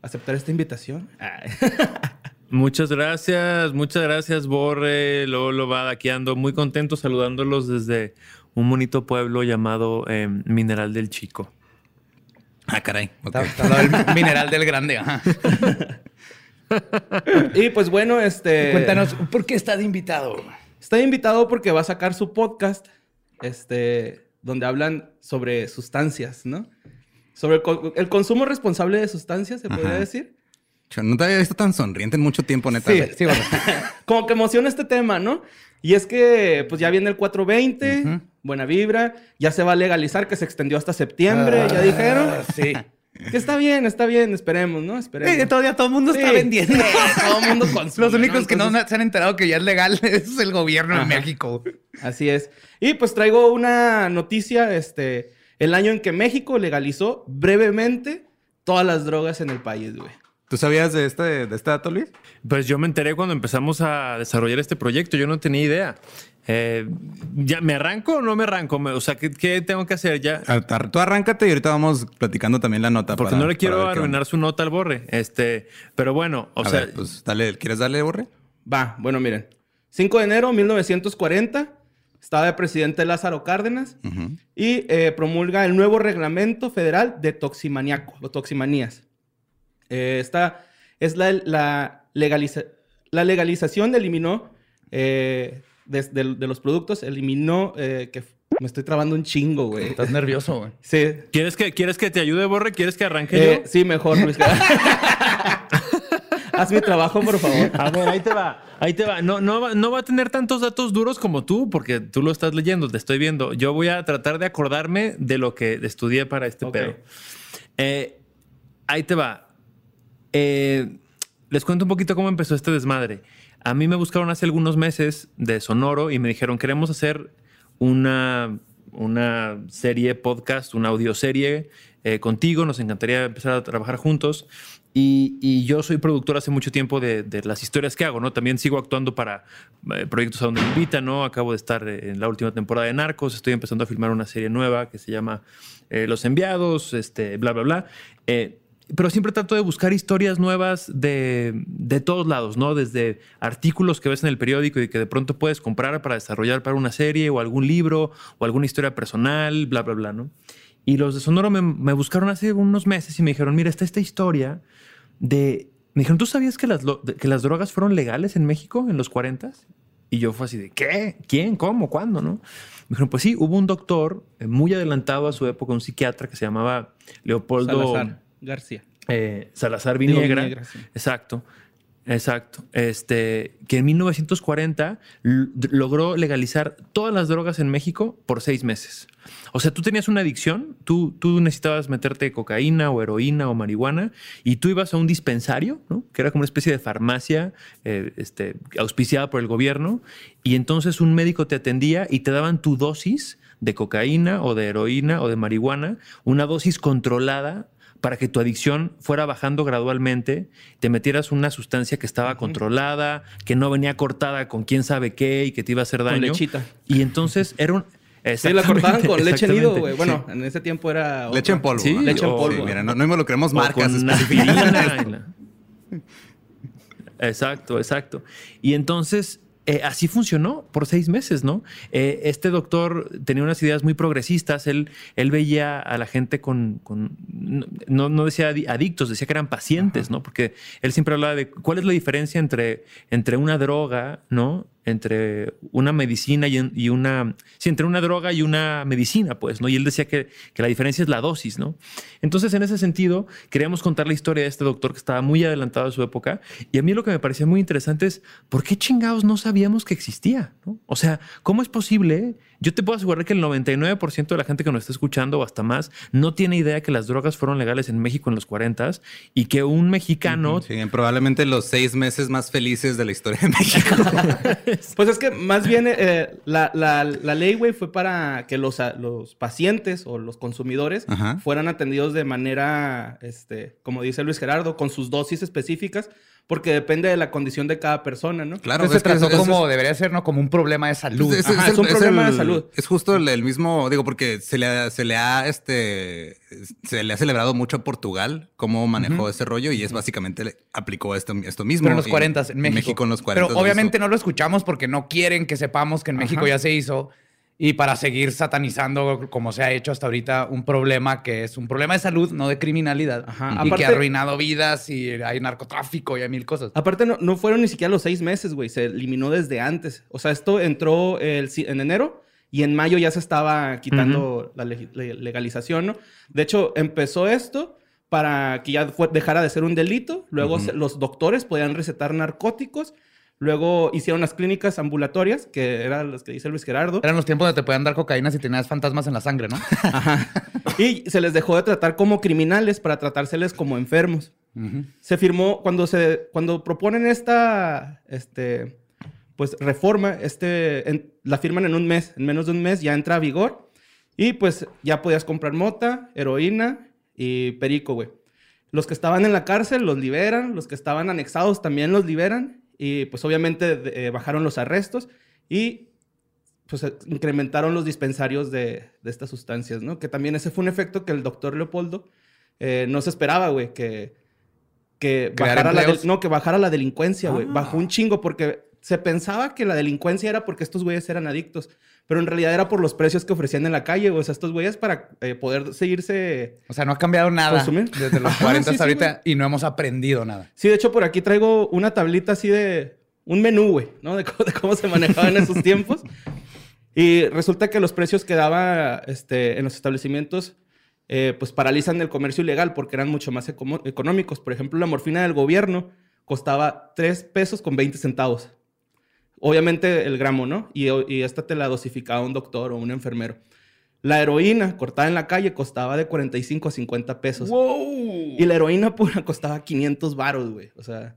aceptar esta invitación. Muchas gracias, muchas gracias, Borre, Lolo, Badaqueando. Muy contento saludándolos desde un bonito pueblo llamado eh, Mineral del Chico. Ah, caray. Está, está mineral del grande. Ajá. Y pues bueno, este. Cuéntanos, ¿por qué estás invitado? Está invitado porque va a sacar su podcast, este, donde hablan sobre sustancias, ¿no? Sobre el, co- el consumo responsable de sustancias, se podría Ajá. decir. Yo no te había visto tan sonriente en mucho tiempo, neta. Sí, sí, bueno. Como que emociona este tema, ¿no? Y es que, pues ya viene el 420, Ujú. buena vibra, ya se va a legalizar, que se extendió hasta septiembre, ya Ah, dijeron. Sí. Que está bien, está bien, esperemos, ¿no? Esperemos. Eh, todavía todo el mundo está Sí, vendiendo. sí, todo el mundo consume, Los únicos que no se han enterado que ya es legal es el gobierno Ajá. de México. Así es. Y pues traigo una noticia, este, el año en que México legalizó brevemente todas las drogas en el país, güey. ¿Tú sabías de este, de este dato, Luis? Pues yo me enteré cuando empezamos a desarrollar este proyecto, yo no tenía idea. Eh, ¿Ya me arranco o no me arranco? O sea, ¿qué, qué tengo que hacer ya? Ah, Tú arráncate y ahorita vamos platicando también la nota. Porque para- no le quiero arruinar su nota al borre. Este, pero bueno, o A sea, ver, pues dale, ¿quieres darle, Borre? Va, bueno, miren. 5 de enero de 1940, estaba de presidente Lázaro Cárdenas Ujú. y eh, promulga el nuevo reglamento federal de toximaniaco o toximanías. Eh, esta es la, la, legaliza- la legalización eliminó eh, de, de- de los productos, eliminó eh, que me estoy trabando un chingo, güey. Estás nervioso, güey. Sí, ¿quieres que, ¿quieres que te ayude, borre? ¿Quieres que arranque eh, yo? sí, mejor, Luis. Haz mi trabajo, por favor. A ver, ahí te va, ahí te va. No, no, va. no va a tener tantos datos duros como tú, porque tú lo estás leyendo, te estoy viendo. Yo voy a tratar de acordarme de lo que estudié para este Ok. pedo. Eh, ahí te va. Eh, les cuento un poquito cómo empezó este desmadre. A mí me buscaron hace algunos meses de Sonoro y me dijeron, queremos hacer una, una serie podcast, una audioserie eh, contigo, nos encantaría empezar a trabajar juntos. Y, yo soy productor hace mucho tiempo de, las historias que hago, ¿no? También sigo actuando para eh, proyectos a donde me invitan, ¿no? Acabo de estar en la última temporada de Narcos, estoy empezando a filmar una serie nueva que se llama eh, Los Enviados, este, bla, bla, bla. Pero siempre trato de buscar historias nuevas de, de todos lados, ¿no? Desde artículos que ves en el periódico y que de pronto puedes comprar para desarrollar para una serie o algún libro o alguna historia personal, bla, bla, bla, ¿no? Y los de Sonoro me, buscaron hace unos meses y me dijeron, mira, está esta historia de... Me dijeron, ¿tú sabías que las, que las drogas fueron legales en México en los 40? Y yo fue así de, ¿qué? ¿Quién? ¿Cómo? ¿Cuándo? ¿No? Me dijeron, pues sí, hubo un doctor eh, muy adelantado a su época, un psiquiatra que se llamaba Leopoldo... García. Eh, Salazar Digo, Viniegra. Viniegra, sí. Exacto. Exacto. Este, que en 1940 l- logró legalizar todas las drogas en México por seis meses. O sea, tú tenías una adicción, tú, tú necesitabas meterte cocaína o heroína o marihuana y tú ibas a un dispensario, ¿no? que era como una especie de farmacia eh, este, auspiciada por el gobierno, y entonces un médico te atendía y te daban tu dosis de cocaína o de heroína o de marihuana, una dosis controlada para que tu adicción fuera bajando gradualmente, te metieras una sustancia que estaba controlada, que no venía cortada con quién sabe qué y que te iba a hacer daño. lechita. Y entonces era un... Sí, la cortaban con leche nido, güey. Bueno, en ese tiempo era... Leche en polvo. Sí, ¿no? leche en polvo. Sí, mira, no, no involucremos marcas con específicas. Exacto, exacto. Y entonces eh, así funcionó por seis meses, ¿no? Eh, este doctor tenía unas ideas muy progresistas. Él, él veía a la gente con, con- no, no decía adi- adictos, decía que eran pacientes, ¿no? Porque él siempre hablaba de cuál es la diferencia entre, entre una droga, ¿no? Entre una medicina y, y una, sí, entre una droga y una medicina, pues, ¿no? Y él decía que, que la diferencia es la dosis, ¿no? Entonces, en ese sentido, queríamos contar la historia de este doctor que estaba muy adelantado a su época. Y a mí lo que me parecía muy interesante es, ¿por qué chingados no sabíamos que existía? ¿no? O sea, ¿cómo es posible? Yo te puedo asegurar que el 99% de la gente que nos está escuchando o hasta más no tiene idea que las drogas fueron legales en México en los 40 y que un mexicano... Sí, probablemente los seis meses más felices de la historia de México. Pues es que más bien eh, la, la- la ley, güey, fue para que los, los pacientes o los consumidores Ajá. fueran atendidos de manera, este, como dice Luis Gerardo, con sus dosis específicas, porque depende de la condición de cada persona, ¿no? Claro, Entonces es se trató como debería ser, ¿no? Como un problema de salud. Ajá, es un problema de salud. Es justo el, el mismo, digo, porque se le, ha- se le ha este se le ha celebrado mucho a Portugal cómo manejó ese rollo y es básicamente le aplicó esto, esto mismo. Pero en los Y 40 en México. en los 40. Pero obviamente no lo escuchamos porque no quieren que sepamos que en México Ajá. ya se hizo. Y para seguir satanizando, como se ha hecho hasta ahorita, un problema que es un problema de salud, no de criminalidad. Ajá. Y Aparte- que ha arruinado vidas y hay narcotráfico y hay mil cosas. Aparte, no, no fueron ni siquiera los seis meses, güey. Se eliminó desde antes. O sea, esto entró el en enero y en mayo ya se estaba quitando la leg- le- legalización, ¿no? De hecho, empezó esto para que ya dejara de ser un delito. Luego se- los doctores podían recetar narcóticos. Luego hicieron las clínicas ambulatorias, que eran las que dice Luis Gerardo. Eran los tiempos donde te podían dar cocaína si tenías fantasmas en la sangre, ¿no? Ajá. Y se les dejó de tratar como criminales para tratárseles como enfermos. Se firmó cuando se cuando proponen esta este pues reforma, este en- la firman en un mes, en menos de un mes ya entra a vigor y pues ya podías comprar mota, heroína y perico, güey. Los que estaban en la cárcel los liberan, los que estaban anexados también los liberan y pues obviamente eh, bajaron los arrestos y pues eh, incrementaron los dispensarios de, de estas sustancias, ¿no? Que también ese fue un efecto que el doctor Leopoldo eh, no se esperaba, güey, que, que ¿Crear bajara la, no, que bajara la delincuencia, güey. Bajó un chingo porque se pensaba que la delincuencia era porque estos güeyes eran adictos, pero en realidad era por los precios que ofrecían en la calle. O sea, estos güeyes para eh, poder seguirse... O sea, no ha cambiado nada ¿Consumir? desde los Ajá, 40 sí, hasta sí, ahorita y no hemos aprendido nada. Sí, de hecho, por aquí traigo una tablita así de un menú, güey, ¿no? De, cómo- de cómo se manejaba en esos tiempos. Y resulta que los precios que daba este, en los establecimientos, eh, pues paralizan el comercio ilegal porque eran mucho más económicos. Por ejemplo, la morfina del gobierno costaba 3 pesos con 20 centavos. Obviamente el gramo, ¿no? Y, y esta te la dosificaba un doctor o un enfermero. La heroína cortada en la calle costaba de 45 a 50 pesos. Y la heroína pura costaba 500 varos, güey. O sea,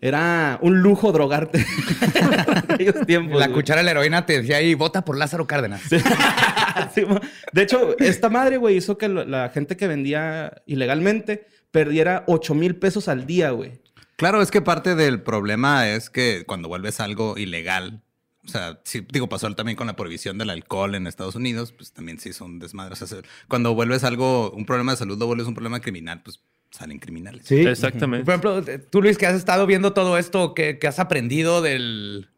era un lujo drogarte en aquellos tiempos. la güey. cuchara de la heroína te decía ahí, vota por Lázaro Cárdenas. Sí, de hecho, esta madre, güey, hizo que la gente que vendía ilegalmente perdiera 8 mil pesos al día, güey. Claro, es que parte del problema es que cuando vuelves algo ilegal, o sea, sí, digo, pasó también con la prohibición del alcohol en Estados Unidos, pues también sí son desmadres. O sea, cuando vuelves algo, un problema de salud, lo vuelves un problema criminal, pues salen criminales. Sí. Exactamente. Por ejemplo, tú, Luis, que has estado viendo todo esto, ¿qué, qué has aprendido del.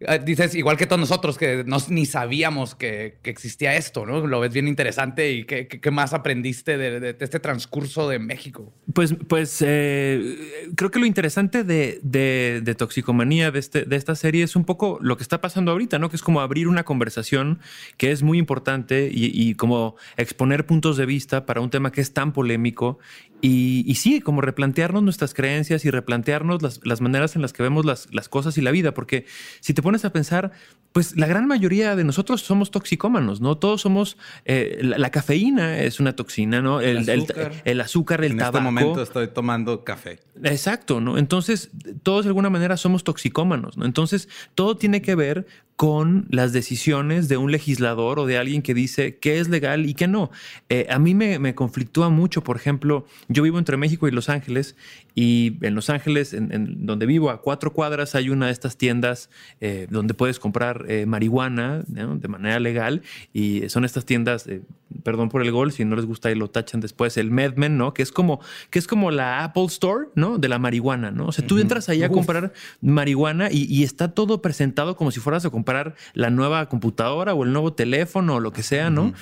Eh, Dices, igual que todos nosotros, que no, ni sabíamos que, que existía esto, ¿no? Lo ves bien interesante. ¿Y qué, qué- más aprendiste de, de- este transcurso de México? Pues, pues eh, creo que lo interesante de, de- toxicomanía de, este, de esta serie es un poco lo que está pasando ahorita, ¿no? Que es como abrir una conversación que es muy importante y, y como exponer puntos de vista para un tema que es tan polémico. Y, y sí, como replantearnos nuestras creencias y replantearnos las, las maneras en las que vemos las, las cosas y la vida. Porque si te pones a pensar, pues la gran mayoría de nosotros somos toxicómanos, ¿no? Todos somos. eh, la, la cafeína es una toxina, ¿no? El, el- azúcar. el azúcar, el en tabaco. este momento estoy tomando café. Exacto, ¿no? Entonces, todos de alguna manera somos toxicómanos, ¿no? Entonces, todo tiene que ver con las decisiones de un legislador o de alguien que dice qué es legal y qué no. Eh, a mí me, me conflictúa mucho, por ejemplo, yo vivo entre México y Los Ángeles y en Los Ángeles, en, en donde vivo, a cuatro cuadras hay una de estas tiendas eh, donde puedes comprar eh, marihuana ¿no? de manera legal y son estas tiendas eh, perdón por el gol, si no les gusta y lo tachan después, el Medmen, ¿no? Que es como, que es como la Apple Store, ¿no? De la marihuana, ¿no? O sea, tú entras ahí a comprar marihuana y, y está todo presentado como si fueras a comprar la nueva computadora o el nuevo teléfono o lo que sea, ¿no?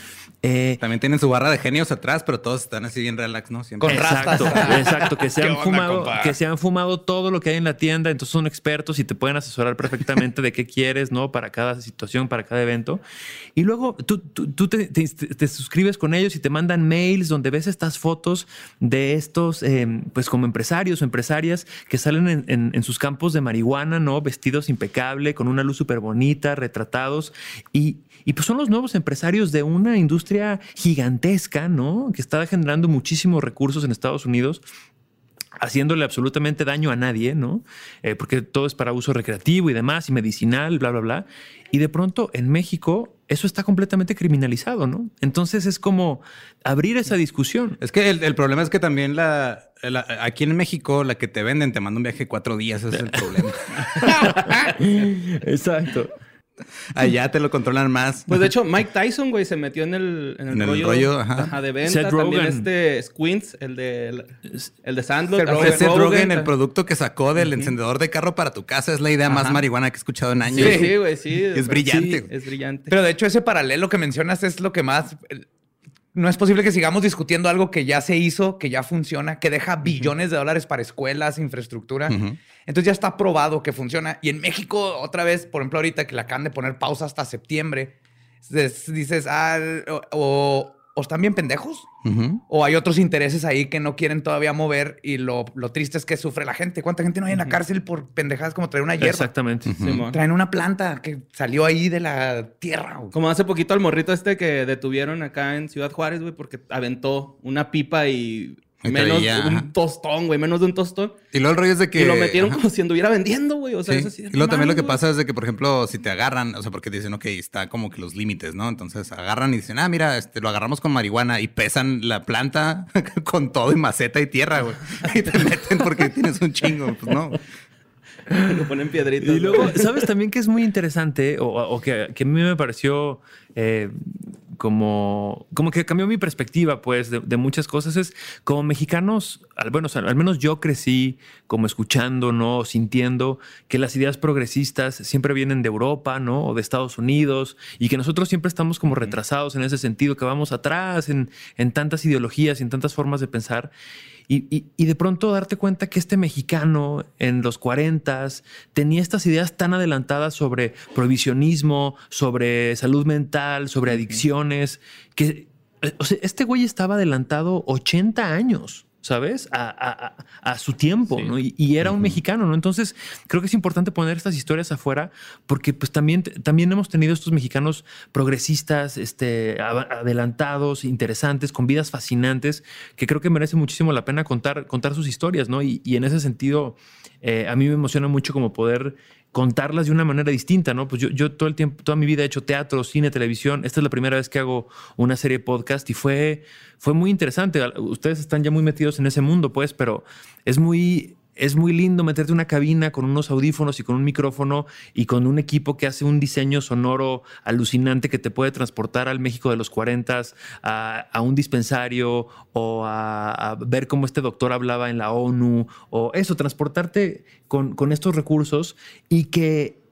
Eh, También tienen su barra de genios atrás, pero todos están así bien relax, ¿no? Siempre. Con Exacto, rastas. exacto, que se ¿Qué han onda, fumado, compa? que se han fumado todo lo que hay en la tienda, entonces son expertos y te pueden asesorar perfectamente de qué quieres, ¿no? Para cada situación, para cada evento. Y luego tú, tú, tú te, te- te suscribes con ellos y te mandan mails donde ves estas fotos de estos, eh, pues como empresarios o empresarias que salen en, en- en sus campos de marihuana, ¿no? Vestidos impecable, con una luz súper bonita, retratados. Y, y pues son los nuevos empresarios de una industria gigantesca, ¿no? Que está generando muchísimos recursos en Estados Unidos haciéndole absolutamente daño a nadie, ¿no? Eh, porque todo es para uso recreativo y demás, y medicinal, bla, bla, bla. Y de pronto en México eso está completamente criminalizado, ¿no? Entonces es como abrir esa discusión. Es que el, el problema es que también la, la- aquí en México la que te venden te manda un viaje cuatro días, ese es el problema. Exacto. Allá te lo controlan más. Pues de hecho, Mike Tyson, güey, se metió en el, en el En el rollo, ajá. de venta. Seth También Rogen. este Squints, el de, el de Sandlot. Seth ah, Rogen. Ese Seth Rogen, el producto que sacó del encendedor de carro para tu casa es la idea más marihuana que he escuchado en años. Sí, sí, güey, sí. Es brillante. sí, es brillante. Pero de hecho, ese paralelo que mencionas es lo que más. No es posible que sigamos discutiendo algo que ya se hizo, que ya funciona, que deja billones de dólares para escuelas, infraestructura. Entonces ya está probado que funciona. Y en México, otra vez, por ejemplo, ahorita que le acaban de poner pausa hasta septiembre, es- dices, ah, o, o- o están bien pendejos, o hay otros intereses ahí que no quieren todavía mover. Y lo, lo triste es que sufre la gente. ¿Cuánta gente no hay en la cárcel por pendejadas como traer una hierba? Exactamente. Traen una planta que salió ahí de la tierra. güey. Como hace poquito al morrito este que detuvieron acá en Ciudad Juárez, güey, porque aventó una pipa Y menos traía, un tostón, güey, menos de un tostón. Y luego el rollo es de que. y lo metieron ajá. como si anduviera vendiendo, güey. O sea, Sí. eso sí. es y luego también lo que pasa es de que, por ejemplo, si te agarran, o sea, porque dicen, ok, está como que los límites, ¿no? Entonces agarran y dicen, ah, mira, este, lo agarramos con marihuana y pesan la planta con todo y maceta y tierra, güey. Y te meten porque tienes un chingo. Pues no. Le ponen piedritas. Y luego. ¿sabes también que es muy interesante o, o que, que a mí me pareció eh, como, como que cambió mi perspectiva, pues, de, de muchas cosas? Es como mexicanos, al, bueno, o sea, al menos yo crecí como escuchando, ¿no? Sintiendo que las ideas progresistas siempre vienen de Europa, ¿no? O de Estados Unidos y que nosotros siempre estamos como retrasados en ese sentido, que vamos atrás en, en tantas ideologías y en tantas formas de pensar. Y, y- y de pronto darte cuenta que este mexicano en los 40 tenía estas ideas tan adelantadas sobre prohibicionismo, sobre salud mental, sobre adicciones, que eh, o sea, este güey estaba adelantado 80 años. ¿Sabes? A, a- su tiempo, ¿no? Y, y era un mexicano, ¿no? Entonces, creo que es importante poner estas historias afuera porque, pues, también, también hemos tenido estos mexicanos progresistas, este, adelantados, interesantes, con vidas fascinantes, que creo que merece muchísimo la pena contar, contar sus historias, ¿no? Y, y en ese sentido, eh, a mí me emociona mucho como poder contarlas de una manera distinta, ¿no? Pues yo, yo todo el tiempo, toda mi vida he hecho teatro, cine, televisión. Esta es la primera vez que hago una serie podcast y fue, fue muy interesante. Ustedes están ya muy metidos en ese mundo, pues, pero es muy, es muy lindo meterte en una cabina con unos audífonos y con un micrófono y con un equipo que hace un diseño sonoro alucinante que te puede transportar al México de los 40 a, a un dispensario o a, ver cómo este doctor hablaba en la ONU o eso, transportarte con, con estos recursos y que,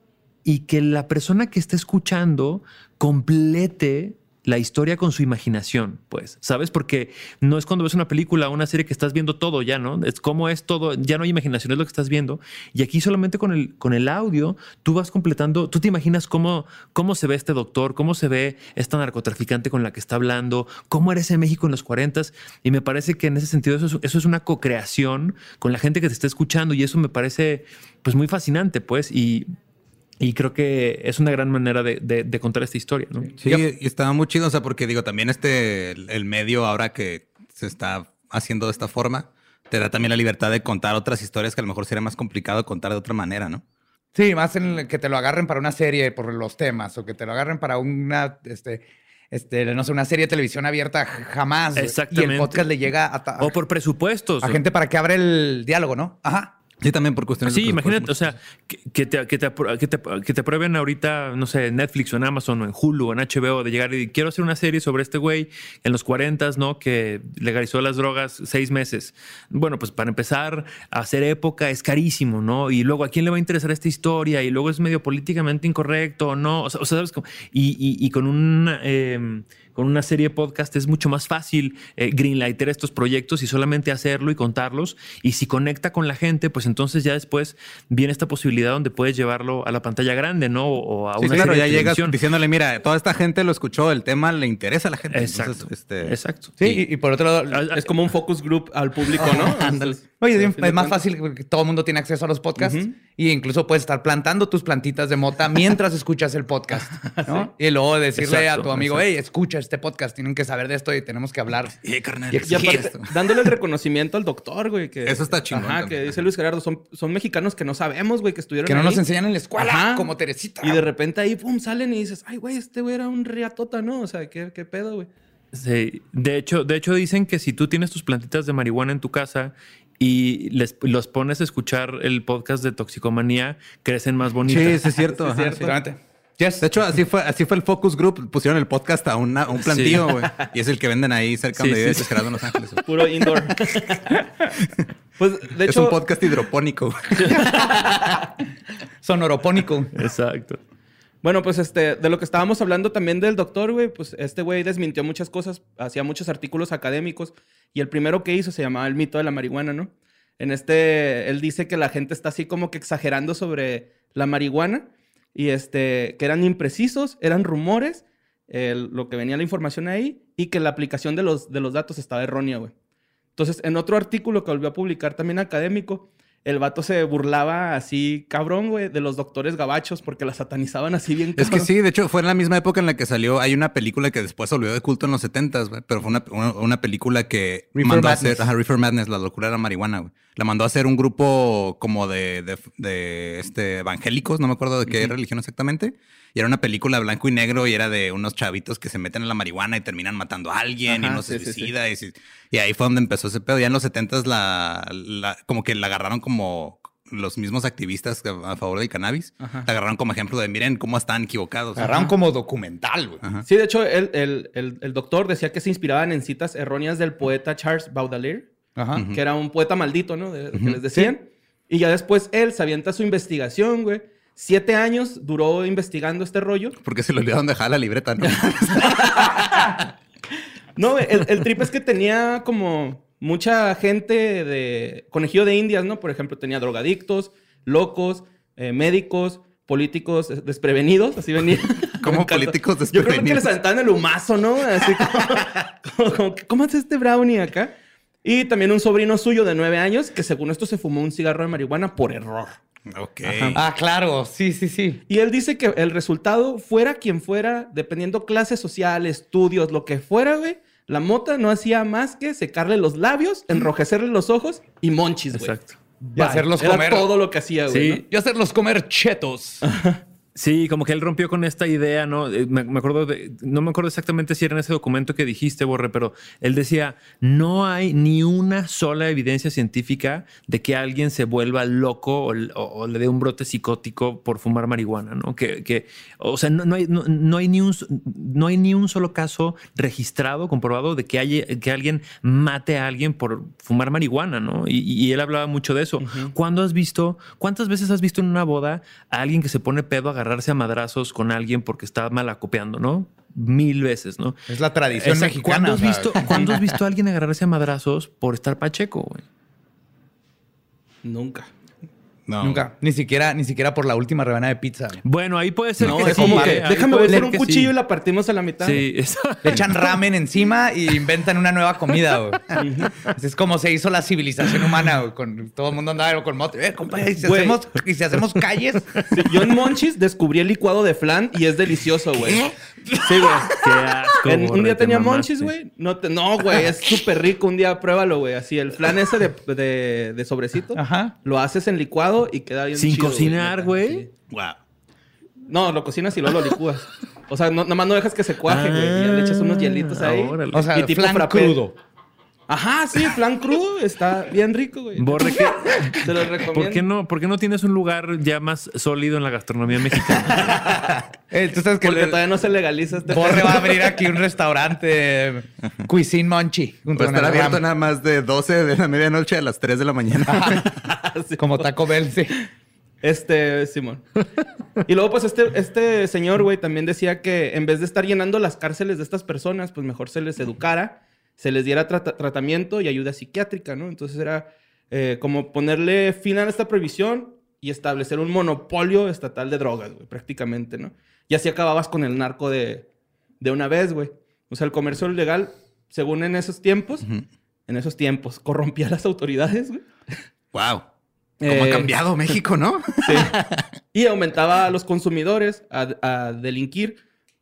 y que la persona que está escuchando complete la historia con su imaginación, pues, ¿sabes? Porque no es cuando ves una película o una serie que estás viendo todo ya, ¿no? Es como es todo, ya no hay imaginación, es lo que estás viendo. Y aquí solamente con el, con el audio, tú vas completando, tú te imaginas cómo, cómo se ve este doctor, cómo se ve esta narcotraficante con la que está hablando, cómo era ese México en los 40 y me parece que en ese sentido eso es, eso es una co-creación con la gente que te está escuchando y eso me parece pues muy fascinante, pues, y... Y creo que es una gran manera de, de- de contar esta historia, ¿no? Sí, y estaba muy chido, o sea, porque digo, también este, el, el medio ahora que se está haciendo de esta forma, te da también la libertad de contar otras historias que a lo mejor sería más complicado contar de otra manera, ¿no? Sí, más en el que te lo agarren para una serie por los temas o que te lo agarren para una, este, este, no sé, una serie de televisión abierta jamás. güey. Y Exactamente. el podcast le llega a, O por presupuestos. a gente para que abra el diálogo, ¿no? Ajá. Sí, también por cuestiones de Sí, presupuesto, imagínate, o sea, que, que te, que, te, que, te, que te aprueben ahorita, no sé, en Netflix o en Amazon o en Hulu o en HBO de llegar y quiero hacer una serie sobre este güey en los 40, ¿no? Que legalizó las drogas seis meses. Bueno, pues para empezar a hacer época es carísimo, ¿no? Y luego, ¿a quién le va a interesar esta historia? Y luego es medio políticamente incorrecto o no. O sea, o sea, ¿sabes? cómo? Y, y, y con un... eh, con una serie podcast es mucho más fácil eh, greenlighter estos proyectos y solamente hacerlo y contarlos. Y si conecta con la gente, pues entonces ya después viene esta posibilidad donde puedes llevarlo a la pantalla grande, ¿no? O a Sí, una claro, serie ya de llegas televisión. diciéndole, mira, toda esta gente lo escuchó, el tema le interesa a la gente. Exacto. Entonces, este, Exacto. Sí, y, y por otro lado, Ah, Es como un focus group al público, ¿no? Entonces, Oye, es más fácil porque todo el mundo tiene acceso a los podcasts Ujú. y incluso puedes estar plantando tus plantitas de mota mientras escuchas el podcast, ¿no? Y luego decirle a tu amigo, exacto. hey, escucha este podcast, tienen que saber de esto y tenemos que hablar. Eh, carnal. Y Y Sí, aparte, esto. dándole el reconocimiento al doctor, güey. Que, Eso está chingón Ajá, también. que dice Luis Gerardo, son, son mexicanos que no sabemos, güey, que estuvieron Que no ahí. nos enseñan en la escuela, Ajá. como Teresita. Y de repente ahí, pum, salen y dices, ay, güey, este güey era un riatota, ¿no? O sea, ¿qué, qué pedo, güey? Sí. De hecho, de hecho, dicen que si tú tienes tus plantitas de marihuana en tu casa y les, los pones a escuchar el podcast de toxicomanía, crecen más bonitas. Sí, sí, es cierto. ajá, sí. Exactamente. Yes. De hecho, así fue, así fue el focus group. Pusieron el podcast a, una- a un plantío, güey. Y es el que venden ahí cerca Sí, donde vive sí, sí. Gerardo en Los Ángeles. güey. Puro indoor. pues, de es hecho, un podcast hidropónico. Sonoropónico. Exacto. Bueno, pues este, de lo que estábamos hablando también del doctor, güey, pues este güey desmintió muchas cosas, hacía muchos artículos académicos y el primero que hizo se llamaba El mito de la marihuana, ¿no? En este, él dice que la gente está así como que exagerando sobre la marihuana y este, que eran imprecisos, eran rumores, lo que venía la información ahí y que la aplicación de los, de los datos estaba errónea, güey. Entonces, en otro artículo que volvió a publicar también académico, el vato se burlaba así, cabrón, güey, de los doctores gabachos porque la satanizaban así bien Es que sí, de hecho, fue en la misma época en la que salió. Hay una película que después se olvidó de culto en los 70s, güey. Pero fue una, una, una película que Reefer mandó a hacer. Ajá, Reefer Madness, la locura de la marihuana, güey. La mandó a hacer un grupo como de, de, de, este, evangélicos, no me acuerdo de qué religión exactamente. Y era una película blanco y negro y era de unos chavitos que se meten en la marihuana y terminan matando a alguien y Ajá, uno se sí, sí, sí. suicida. Y, y ahí fue donde empezó ese pedo. Ya en los 70s la, la- como que la agarraron como los mismos activistas a a favor del cannabis. Ajá. La agarraron como ejemplo de miren cómo están equivocados. Agarraron como documental, güey. Ajá. Sí, de hecho, el, el- el- el doctor decía que se inspiraban en citas erróneas del poeta Charles Baudelaire, Ajá. que era un poeta maldito, ¿no? De- que les decían. Y ya después él se avienta su investigación, güey. Siete años duró investigando este rollo. Porque se le olvidaron dejar la libreta, ¿no? No, el, el trip es que tenía como mucha gente de conejillo de indias, ¿no? Por ejemplo, tenía drogadictos, locos, eh, médicos, políticos desprevenidos, así venía. Como políticos Yo creo que desprevenidos. les aventaban el humazo, ¿no? Así como, como, como ¿cómo hace este brownie acá? Y también un sobrino suyo de nueve años que según esto se fumó un cigarro de marihuana por error. Ok. Ah, claro. Sí, sí, sí. Y él dice que el resultado, fuera quien fuera, dependiendo clase social, estudios, lo que fuera, güey, la mota no hacía más que secarle los labios, enrojecerle los ojos y monchis, güey. Exacto. Y hacerlos Era comer. todo lo que hacía, güey. Sí. ¿no? Y hacerlos comer chetos. Sí, como que él rompió con esta idea, ¿no? Eh, Me, me acuerdo de, no me acuerdo exactamente si era en ese documento que dijiste, Borre, pero él decía, no hay ni una sola evidencia científica de que alguien se vuelva loco o, o- o le dé un brote psicótico por fumar marihuana, ¿no? Que, que o sea, no, no hay, no, no hay ni un, no hay ni un solo caso registrado, comprobado de que, haya, que alguien mate a alguien por fumar marihuana, ¿no? Y, y él hablaba mucho de eso. ¿Cuándo has visto, cuántas veces has visto en una boda a alguien que se pone pedo a agarrarse a madrazos con alguien porque está mal acopiando, ¿no? Mil veces, ¿no? Es la tradición mexicana. ¿Cuándo has, visto, ¿Cuándo has visto a alguien agarrarse a madrazos por estar pacheco, güey? Nunca. No. Nunca. Ni siquiera, ni siquiera por la última rebanada de pizza. Bueno, ahí puede ser No, que es sí, como que, Ahí déjame por un cuchillo sí. y la partimos a la mitad. Sí, exacto. Le echan ramen encima y inventan una nueva comida, güey. Es como se hizo la civilización humana, güey. Con, todo el mundo andaba con mote. Eh, compa, ¿y si, Güey. hacemos, y si hacemos calles? Sí, yo en Monchis descubrí el licuado de flan y es delicioso, güey. Sí, güey. Qué asco, En- un día te tenía monchis, güey. No, te- no, güey, es súper rico. Un día pruébalo, güey. Así, el flan ese de, de, de sobrecito. Ajá. Lo haces en licuado y queda bien Sin chido, cocinar, güey. Wow. No, lo cocinas y luego lo licúas. O sea, no, nomás no dejas que se cuaje, güey. Y ya le echas unos hielitos ahí. Ah, órale. O sea, Y tipo flan frappé. crudo. Ajá, sí, flan crudo está bien rico, güey. Borre, ¿qué- Se los recomiendo. ¿por, qué no, ¿por qué no tienes un lugar ya más sólido en la gastronomía mexicana? Eh, Tú sabes que Porque el- todavía no se legaliza este Borre va a abrir aquí un restaurante Cuisine Monchi. junto Va a con estar el abierto nada más de 12 de la medianoche a las 3 de la mañana. Como Taco Bell, sí. Este, Simón. Y luego, pues, este, este señor, güey, también decía que en vez de estar llenando las cárceles de estas personas, pues mejor se les educara, se les diera trata- tratamiento y ayuda psiquiátrica, ¿no? Entonces era eh, como ponerle fin a esta prohibición y establecer un monopolio estatal de drogas, güey, prácticamente, ¿no? Y así acababas con el narco de, de una vez, güey. O sea, el comercio ilegal, según en esos tiempos, en esos tiempos, corrompía a las autoridades, güey. wow. ¿Cómo Eh, ha cambiado México, no? Sí. Y aumentaba a los consumidores a, a delinquir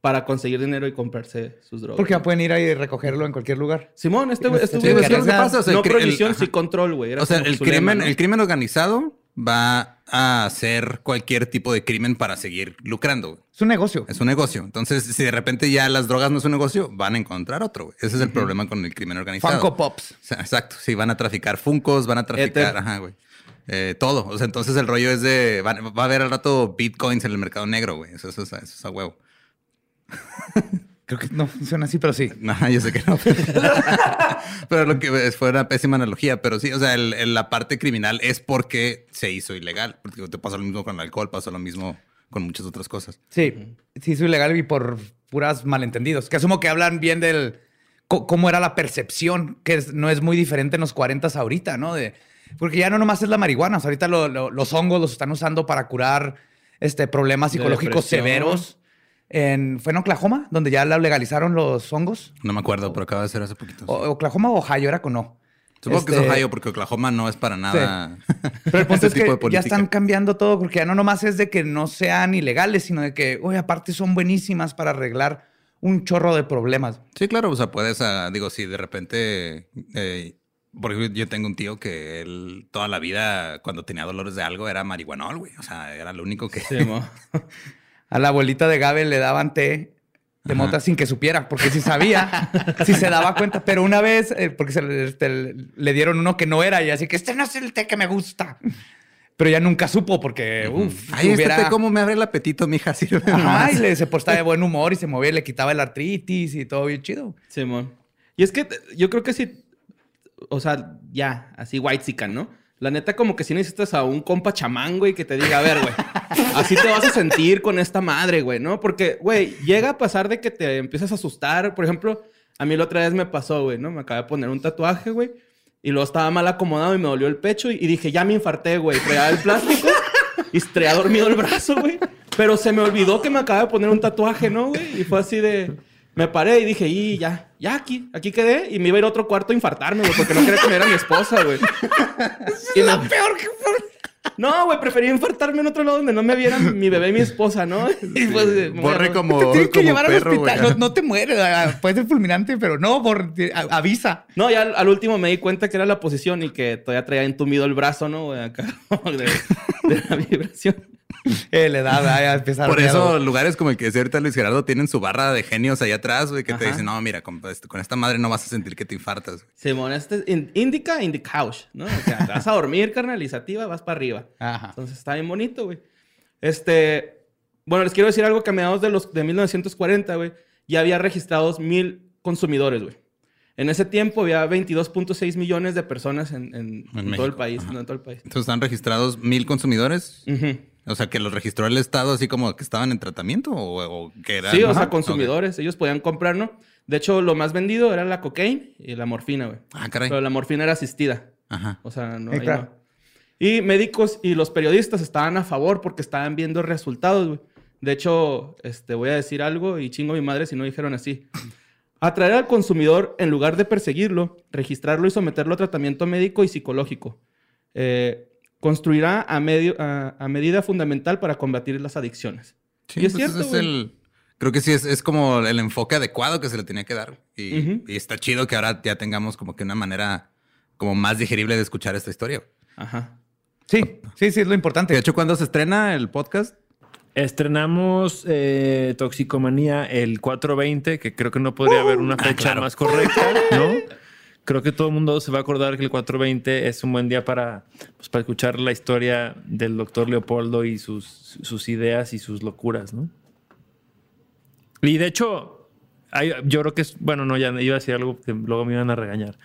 para conseguir dinero y comprarse sus drogas. Porque ya pueden ir ahí y recogerlo en cualquier lugar. Simón, este güey, este güey no el- prohibición, sí control, güey. O sea, el lema, crimen, ¿no? el crimen organizado va a hacer cualquier tipo de crimen para seguir lucrando. güey. Es un negocio. Es un negocio. Entonces, si de repente ya las drogas no es un negocio, van a encontrar otro. güey. Ese es el problema con el crimen organizado. Funko Pops. O sea, exacto. Sí, van a traficar Funcos, van a traficar, Ether. ajá, güey. Eh, todo. O sea, entonces el rollo es de. Va, va a haber al rato bitcoins en el mercado negro, güey. Eso, eso eso es a huevo. Creo que no funciona así, pero sí. No, yo sé que no. pero lo que fue una pésima analogía. Pero sí, o sea, el- el- la parte criminal es porque se hizo ilegal. Porque te pasó lo mismo con el alcohol, pasó lo mismo con muchas otras cosas. Sí, sí, es ilegal y por puras malentendidos. Que asumo que hablan bien del cómo era la percepción, que es- no es muy diferente en los 40 ahorita, ¿no? De, porque ya no nomás es la marihuana, o sea, ahorita lo- lo- los hongos los están usando para curar este, problemas psicológicos severos. En, ¿Fue en Oklahoma, donde ya la legalizaron los hongos? No me acuerdo, pero acaba de ser hace poquito. O- Oklahoma o Ohio, era con no. Supongo que Este, es Ohio porque Oklahoma no es para nada. Pero el punto es que tipo de ya están cambiando todo, porque ya no nomás es de que no sean ilegales, sino de que, oye, aparte son buenísimas para arreglar un chorro de problemas. Sí, claro, o sea, puedes, ah, digo, si de repente, eh, por ejemplo, yo tengo un tío que él toda la vida, cuando tenía dolores de algo, era marihuanol, güey. O sea, era lo único que... Simón. A la abuelita de Gabe le daban té de mota sin que supiera, porque si sabía, si se daba cuenta. Pero una vez, eh, porque se le, este, le dieron uno que no era, y así que este no es el té que me gusta. Pero ya nunca supo, porque, uff, Ay, este hubiera... té cómo me abre el apetito, mija. Sirve Ajá, y le, se portaba de buen humor y se movía, y le quitaba el artritis y todo bien chido. Simón. Y es que yo creo que sí, o sea, ya, así white ¿no? La neta, como que si necesitas a un compa chamán, güey, que te diga, a ver, güey, así te vas a sentir con esta madre, güey, ¿no? Porque, güey, llega a pasar de que te empiezas a asustar. Por ejemplo, a mí la otra vez me pasó, güey, ¿no? Me acabé de poner un tatuaje, güey, y luego estaba mal acomodado y me dolió el pecho y, y dije, ya me infarté, güey. Traía el plástico y traía dormido el brazo, güey. Pero se me olvidó que me acabé de poner un tatuaje, ¿no, güey? Y fue así de... Me paré y dije, y ya, ya aquí, aquí quedé. Y me iba a ir a otro cuarto a infartarme, güey, porque no quería que me viera mi esposa, güey. Y la peor que No, güey, prefería infartarme en otro lado donde no me vieran mi bebé y mi esposa, ¿no? Y pues, me a- Borre como, Te tienen que como llevar perro, al hospital. No, no te mueres. ah, Puede ser fulminante, pero no, por, a- avisa. No, ya al, al último me di cuenta que era la posición y que todavía traía entumido el brazo, ¿no? güey? Acá, de, de la vibración. Eh, le da, Por eso miedo. lugares como el que decía ahorita Luis Gerardo tienen su barra de genios allá atrás, güey, que te dicen, no, mira, con, este- con esta madre no vas a sentir que te infartas. güey". Simón, este es in- indica in the couch, ¿no? O sea, te vas a dormir, carnalizativa, vas para arriba. Ajá. Entonces está bien bonito, güey. Este, bueno, les quiero decir algo que a mediados de los de 1940, güey, ya había registrados mil consumidores, güey. En ese tiempo había 22.6 millones de personas en, en- en todo el país, no, en todo el país. Entonces están registrados mil consumidores. Ujú. O sea, que los registró el Estado así como que estaban en tratamiento o, o que eran. Sí, o Ajá. sea, consumidores, ellos podían comprar, ¿no? De hecho, lo más vendido era la cocaína y la morfina, güey. Ah, caray. Pero la morfina era asistida. Ajá. O sea, no, Eh, ahí claro. no. Y médicos y los periodistas estaban a favor porque estaban viendo resultados, güey. De hecho, este, voy a decir algo y chingo a mi madre si no dijeron así. Atraer al consumidor en lugar de perseguirlo, registrarlo y someterlo a tratamiento médico y psicológico. Eh, construirá a, medio, a, a medida fundamental para combatir las adicciones. Sí, Y es pues cierto, es el. Creo que sí es, es como el enfoque adecuado que se le tenía que dar. Y, está chido que ahora ya tengamos como que una manera como más digerible de escuchar esta historia. Ajá. Sí, sí, sí, es lo De importante. hecho, cuando se estrena el podcast, Estrenamos eh, Toxicomanía el 420, que creo que no podría haber una fecha claro. más correcta, ¿no? creo que todo el mundo se va a acordar que el 420 es un buen día para, pues, para escuchar la historia del doctor Leopoldo y sus, sus ideas y sus locuras, ¿no? Y de hecho, hay- yo creo que es, bueno, no, ya iba a decir algo que luego me iban a regañar.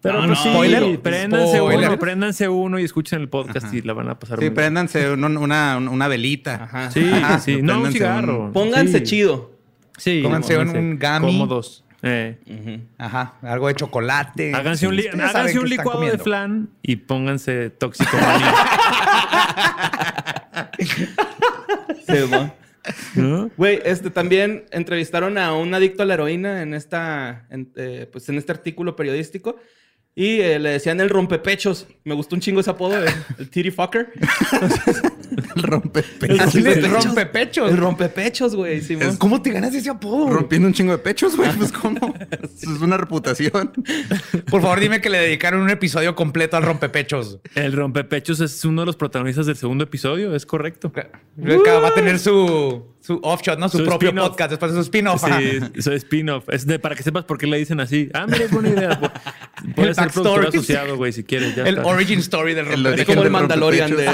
Pero No, pues no, sí, préndanse uno, préndanse uno y escuchen el podcast y la van a pasar Sí, muy bien. préndanse un- una, una velita. Ajá. Sí, Ajá, sí, no un cigarro. un- Pónganse Sí. chido. Sí, Pónganse un- un gummy. Cómodos. Eh. Ajá. Algo de chocolate. Háganse un, li- háganse licuado de flan y pónganse. ¿no? Güey, este también entrevistaron a un adicto a la heroína en esta, en, eh, pues en este artículo periodístico. Y eh, le decían el rompepechos. Me gustó un chingo ese apodo, el, el titty fucker. El rompepechos. Así le Rompepechos. rompe pechos. El rompepechos, güey. ¿Cómo te ganas ese apodo? Rompiendo un chingo de pechos, güey. Pues, ¿cómo? Es una reputación. Por favor, dime que le dedicaron un episodio completo al rompepechos. El rompepechos es uno de los protagonistas del segundo episodio, es correcto. Va a tener su, su offshot, ¿no? Su, Su propio podcast después de su spin-off. Sí, es spin-off. Es de, para que sepas por qué le dicen así. Ah, mira, es buena idea. El Puedes ser backstory. productor asociado, güey, si quieres. Ya El está. origin story del El Es como el Mandalorian de... En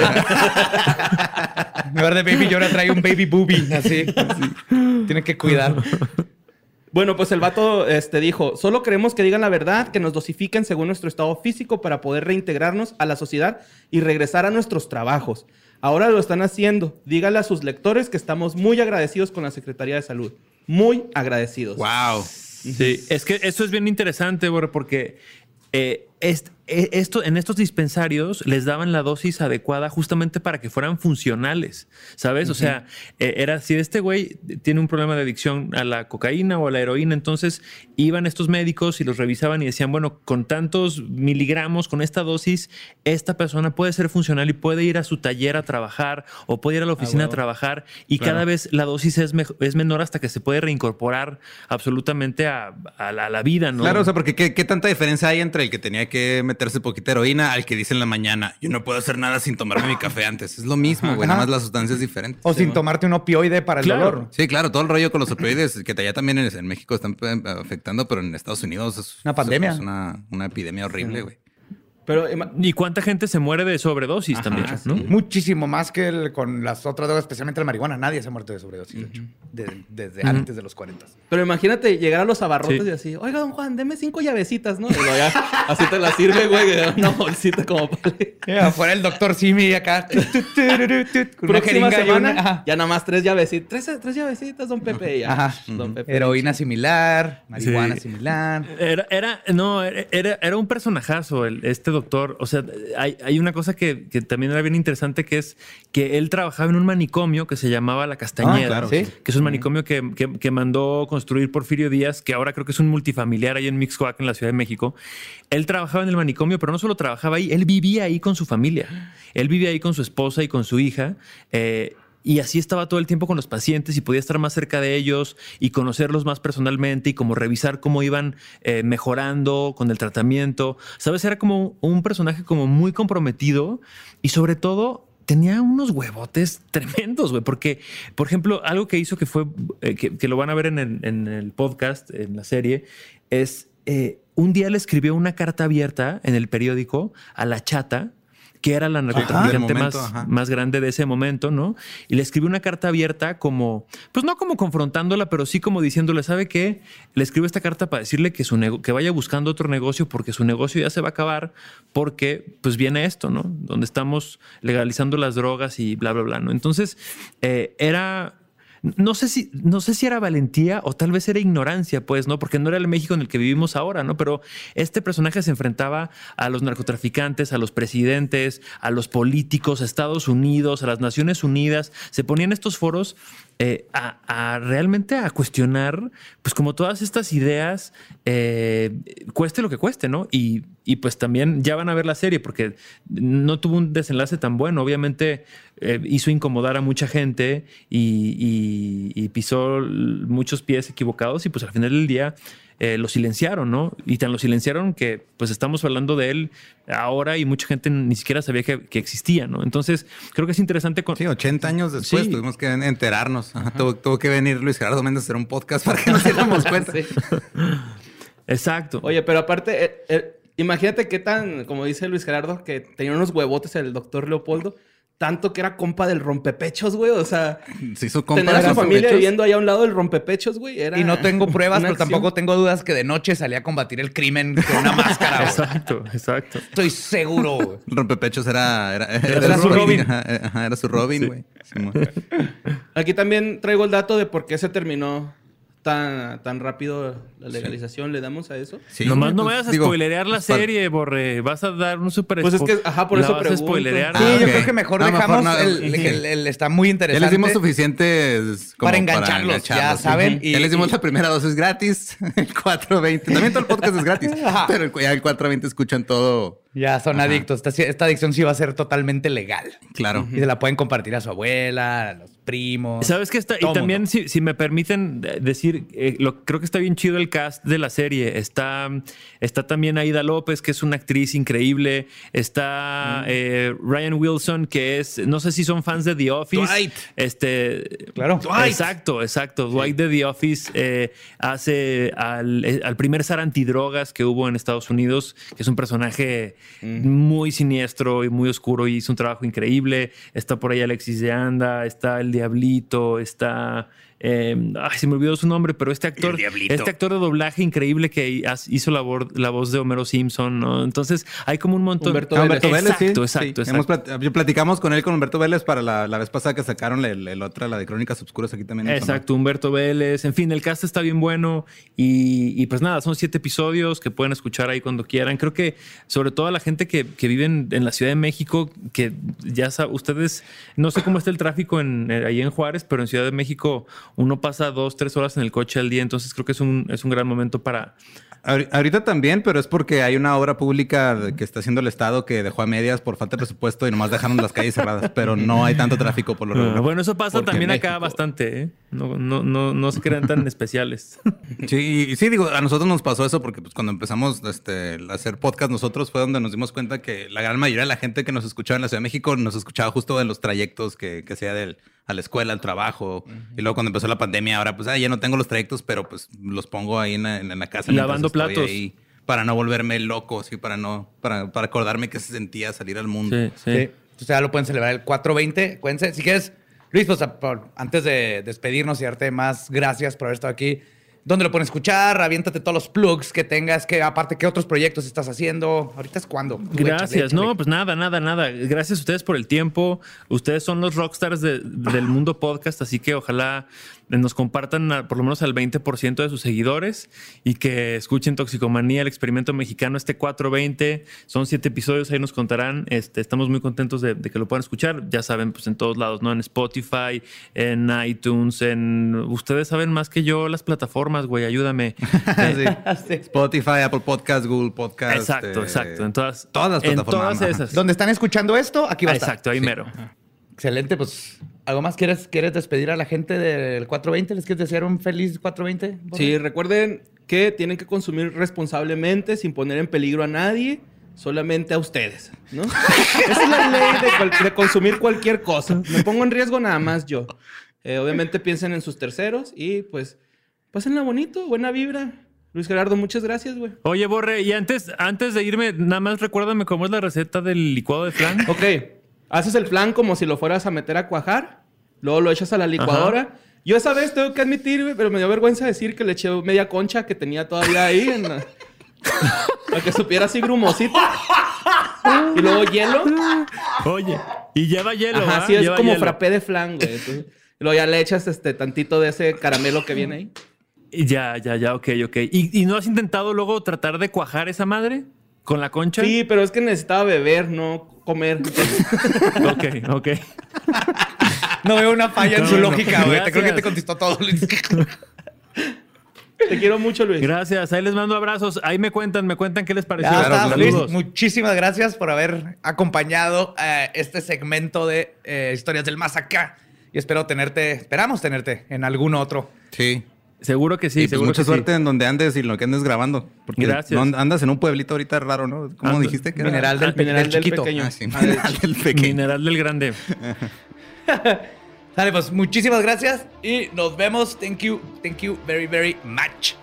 lugar de Baby Yoda trae un Baby Boobie. Así. Tiene que cuidar. Bueno, pues el vato este, dijo, solo queremos que digan la verdad, que nos dosifiquen según nuestro estado físico para poder reintegrarnos a la sociedad y regresar a nuestros trabajos. Ahora lo están haciendo. Díganle a sus lectores que estamos muy agradecidos con la Secretaría de Salud. Muy agradecidos. Wow. Sí, es que esto es bien interesante, porque eh, est- esto, en estos dispensarios les daban la dosis adecuada justamente para que fueran funcionales, ¿sabes? O sea, eh, era si este güey tiene un problema de adicción a la cocaína o a la heroína, entonces iban estos médicos y los revisaban y decían, bueno, con tantos miligramos, con esta dosis, esta persona puede ser funcional y puede ir a su taller a trabajar o puede ir a la oficina a trabajar y cada vez la dosis es, es menor hasta que se puede reincorporar absolutamente a, a la, a la vida, ¿no? Claro, o sea, porque ¿qué, qué tanta diferencia hay entre el que tenía que meterse poquita heroína al que dice en la mañana, yo no puedo hacer nada sin tomarme mi café antes? Es lo mismo, güey, nada más la sustancia es diferente. O sin tomarte un opioide para el Claro. dolor. Sí, claro, todo el rollo con los opioides, que allá también en, en México están eh, afectando, pero en Estados Unidos es Una pandemia. Es una, una epidemia horrible, güey. Pero ima- ¿Y cuánta gente se muere de sobredosis también? ¿no? Muchísimo más que el- con las otras drogas, especialmente la marihuana. Nadie se ha muerto de sobredosis, de hecho. De- desde antes de los 40. Pero imagínate llegar a los abarrotes Sí. y así, oiga, don Juan, deme cinco llavecitas, ¿no? Y luego ya, así te la sirve, güey, una bolsita como para... Yeah, afuera el doctor Simi acá. Próxima jeringa y semana, ya nada más tres llavecitas. Tres, tres llavecitas, don Pepe. y ya. Ajá. Don Pepe. Heroína similar, marihuana Sí. similar. Era, era, no, era, era un personajazo el, este doctor. O sea, hay, hay una cosa que, que también era bien interesante que es que él trabajaba en un manicomio que se llamaba La Castañeda. Ah, claro, sí. Que es un manicomio que, que- que mandó construir Porfirio Díaz, que ahora creo que es un multifamiliar ahí en Mixcoac, en la Ciudad de México. Él trabajaba en el manicomio, pero no solo trabajaba ahí, él vivía ahí con su familia. Él vivía ahí con su esposa y con su hija. eh, y así estaba todo el tiempo con los pacientes y podía estar más cerca de ellos y conocerlos más personalmente y como revisar cómo iban eh, mejorando con el tratamiento. Sabes, era como un personaje como muy comprometido y sobre todo tenía unos huevotes tremendos, güey. Porque, por ejemplo, algo que hizo que fue, eh, que, lo van a ver en el, en el podcast, en la serie, es eh, un día le escribió una carta abierta en el periódico a la chata que era la narcotraficante más, ajá. más grande de ese momento, ¿no? Y le escribió una carta abierta como, pues no como confrontándola, pero sí como diciéndole, ¿sabe qué? Le escribo esta carta para decirle que, su que vaya buscando otro negocio porque su negocio ya se va a acabar porque pues viene esto, ¿no? Donde estamos legalizando las drogas y bla, bla, bla, ¿no? Entonces, eh, era... No sé, si, no sé si era valentía o tal vez era ignorancia, pues, ¿no? Porque no era el México en el que vivimos ahora, ¿no? Pero este personaje se enfrentaba a los narcotraficantes, a los presidentes, a los políticos, a Estados Unidos, a las Naciones Unidas. Se ponían estos foros eh, a, realmente a cuestionar, pues, como todas estas ideas, eh, cueste lo que cueste, ¿no? Y, y, pues también ya van a ver la serie porque no tuvo un desenlace tan bueno. Obviamente eh, hizo incomodar a mucha gente y, y- y pisó muchos pies equivocados y pues al final del día eh, lo silenciaron, ¿no? Y tan lo silenciaron que pues estamos hablando de él ahora y mucha gente ni siquiera sabía que, que existía, ¿no? Entonces creo que es interesante con... Sí, 80 años después Sí. tuvimos que enterarnos. Ajá, tuvo, tuvo que venir Luis Gerardo Méndez a hacer un podcast para que nos diéramos cuenta. Sí. Exacto. Oye, pero aparte, eh, eh, imagínate qué tan, como dice Luis Gerardo, que tenía unos huevotes el doctor Leopoldo, tanto que era compa del rompepechos, güey. O sea, Se hizo compa tener a su familia viviendo allá a un lado del rompepechos, güey. Era Y no tengo pruebas, pero acción. tampoco tengo dudas que de noche salía a combatir el crimen con una máscara. güey. Exacto, exacto. Estoy seguro. güey. Rompepechos era, era, Era su Robin. Ajá, ajá, era su Robin, güey. Aquí también traigo el dato de por qué se terminó tan, tan rápido la legalización. ¿Le damos a eso? Sí, Nomás no pues, vayas a digo, spoilerear la pues, para- serie, Borre. Vas a dar un super Pues es que, ajá, por la eso vas a pregunto. spoilerear. Sí, Ah, yo creo que mejor No, dejamos mejor no. el, el- el- está muy Ya interesante. les dimos suficientes como Para engancharlos, ya saben, Y, ya les dimos y- la primera dosis gratis, el 420. También todo el podcast es gratis, Ajá. pero el, ya el 420 escuchan todo. Ya son Ajá. adictos. Esta, esta adicción sí va a ser totalmente legal. Claro. Y se la pueden compartir a su abuela, a los primos. ¿Sabes qué está? Y también, si, si me permiten decir, eh, lo, creo que está bien chido el cast de la serie. Está, está también Aida López, que es una actriz increíble. Está eh, Ryan Wilson, que es, no sé si son fans de The Office. Dwight. Este, Claro. Exacto, exacto. Dwight de The Office eh, hace al, eh, al primer zar antidrogas que hubo en Estados Unidos, que es un personaje muy siniestro y muy oscuro y hizo un trabajo increíble. Está por ahí Alexis de Anda, está el Diablito, está... eh, ay, se me olvidó su nombre, pero este actor, este actor de doblaje increíble que hizo la, la voz de Homero Simpson, ¿no? Entonces hay como un montón. Humberto Ah, Humberto Vélez, sí. Exacto, sí. exacto, Hemos exacto. plat- yo platicamos con él, con Humberto Vélez, para la, la vez pasada que sacaron el, el otra, la de Crónicas Obscuras aquí también. Exacto, Humberto Vélez. En fin, el cast está bien bueno. Y, y pues nada, son siete episodios que pueden escuchar ahí cuando quieran. Creo que sobre todo a la gente que, que vive en, en la Ciudad de México, que ya saben, ustedes, no sé cómo está el tráfico en, eh, ahí en Juárez, pero en Ciudad de México uno pasa dos, tres horas en el coche al día. Entonces creo que es un, es un gran momento para... Ahori- Ahorita también, pero es porque hay una obra pública que está haciendo el Estado que dejó a medias por falta de presupuesto y nomás dejaron las calles cerradas, pero no hay tanto tráfico por lo Ah, regular. bueno, eso pasa Porque también acá bastante. ¿eh? No, no, no, no se crean tan especiales. Sí, y sí, digo, a nosotros nos pasó eso porque pues, cuando empezamos este, a hacer podcast nosotros fue donde nos dimos cuenta que la gran mayoría de la gente que nos escuchaba en la Ciudad de México nos escuchaba justo de los trayectos que, que hacía del, a la escuela, al trabajo. Y luego cuando empezó la pandemia, ahora pues ah, ya no tengo los trayectos, pero pues los pongo ahí en, la- en la casa. Lavando platos. ahí para no volverme loco, sí, para no, para, para acordarme que se sentía salir al mundo. Sí, sí. Sí. Entonces ya lo pueden celebrar el 420. Acuérdense, si quieres, Luis, pues a- por- antes de despedirnos y darte más gracias por haber estado aquí, ¿dónde lo pueden escuchar? Aviéntate todos los plugs que tengas, que aparte, ¿qué otros proyectos estás haciendo? Ahorita es cuando. Gracias. No, pues nada, nada, nada. Gracias a ustedes por el tiempo. Ustedes son los rockstars de- del mundo podcast, así que ojalá nos compartan a- por lo menos al 20% de sus seguidores y que escuchen Toxicomanía, el experimento mexicano, este 420. Son siete episodios, ahí nos contarán. Este, estamos muy contentos de, de que lo puedan escuchar. Ya saben, pues en todos lados, ¿no? En Spotify, en iTunes, en... Ustedes saben más que yo las plataformas, güey, ayúdame. Eh, Sí. Spotify, Apple Podcast, Google Podcast. Exacto, eh, exacto. En todas, todas las en plataformas. todas Ajá. esas. Donde están escuchando esto, aquí va a estar. Exacto, ahí mero. Excelente, pues. ¿Algo más quieres, quieres despedir a la gente del 420? ¿Les quieres desear un feliz 420? Sí, recuerden que tienen que consumir responsablemente, sin poner en peligro a nadie, solamente a ustedes, ¿no? Esa es la ley de, cual- de consumir cualquier cosa. Me pongo en riesgo nada más yo. Eh, obviamente piensen en sus terceros y pues pásenla bonito, buena vibra. Luis Gerardo, muchas gracias, güey. Oye, Borre, y antes, antes de irme, nada más recuérdame cómo es la receta del licuado de flan. Ok, haces el flan como si lo fueras a meter a cuajar, luego lo echas a la licuadora. Yo esa vez tengo que admitir, güey, pero me dio vergüenza decir que le eché media concha que tenía todavía ahí en la- para que supiera así grumosito. Y luego hielo. Oye, y lleva hielo. Ajá, ¿ah? sí, es Lleva como hielo. frappé de flan, güey. Entonces, y luego ya le echas este tantito de ese caramelo que viene ahí. Ya, ya, ya, ok, ok. ¿Y, y no has intentado luego tratar de cuajar esa madre con la concha? Sí, pero es que necesitaba beber, no comer. Ok, ok. No veo una falla en su no. lógica, güey. Te creo que te contestó todo, Luis. Te quiero mucho, Luis. Gracias. Ahí les mando abrazos. Ahí me cuentan, me cuentan qué les pareció. Saludos. Luis. Muchísimas gracias por haber acompañado eh, este segmento de eh, Historias del Más Acá. Y espero tenerte, esperamos tenerte en algún otro. Sí. Seguro que sí, y pues mucha que suerte sí. en donde andes y lo que andes grabando. Porque Gracias. no andas en un pueblito ahorita raro, ¿no? ¿Cómo Ando- dijiste que era? Mineral del, Ah, mineral del del chiquito. pequeño. Ah, sí, mineral del pequeño. Mineral del Grande. Dale, pues muchísimas gracias y nos vemos. Thank you, thank you very, very much.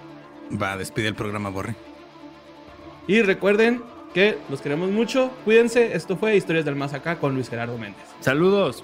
Va, despide el programa, Borre. Y recuerden que los queremos mucho. Cuídense. Esto fue Historias del Más Acá con Luis Gerardo Méndez. Saludos.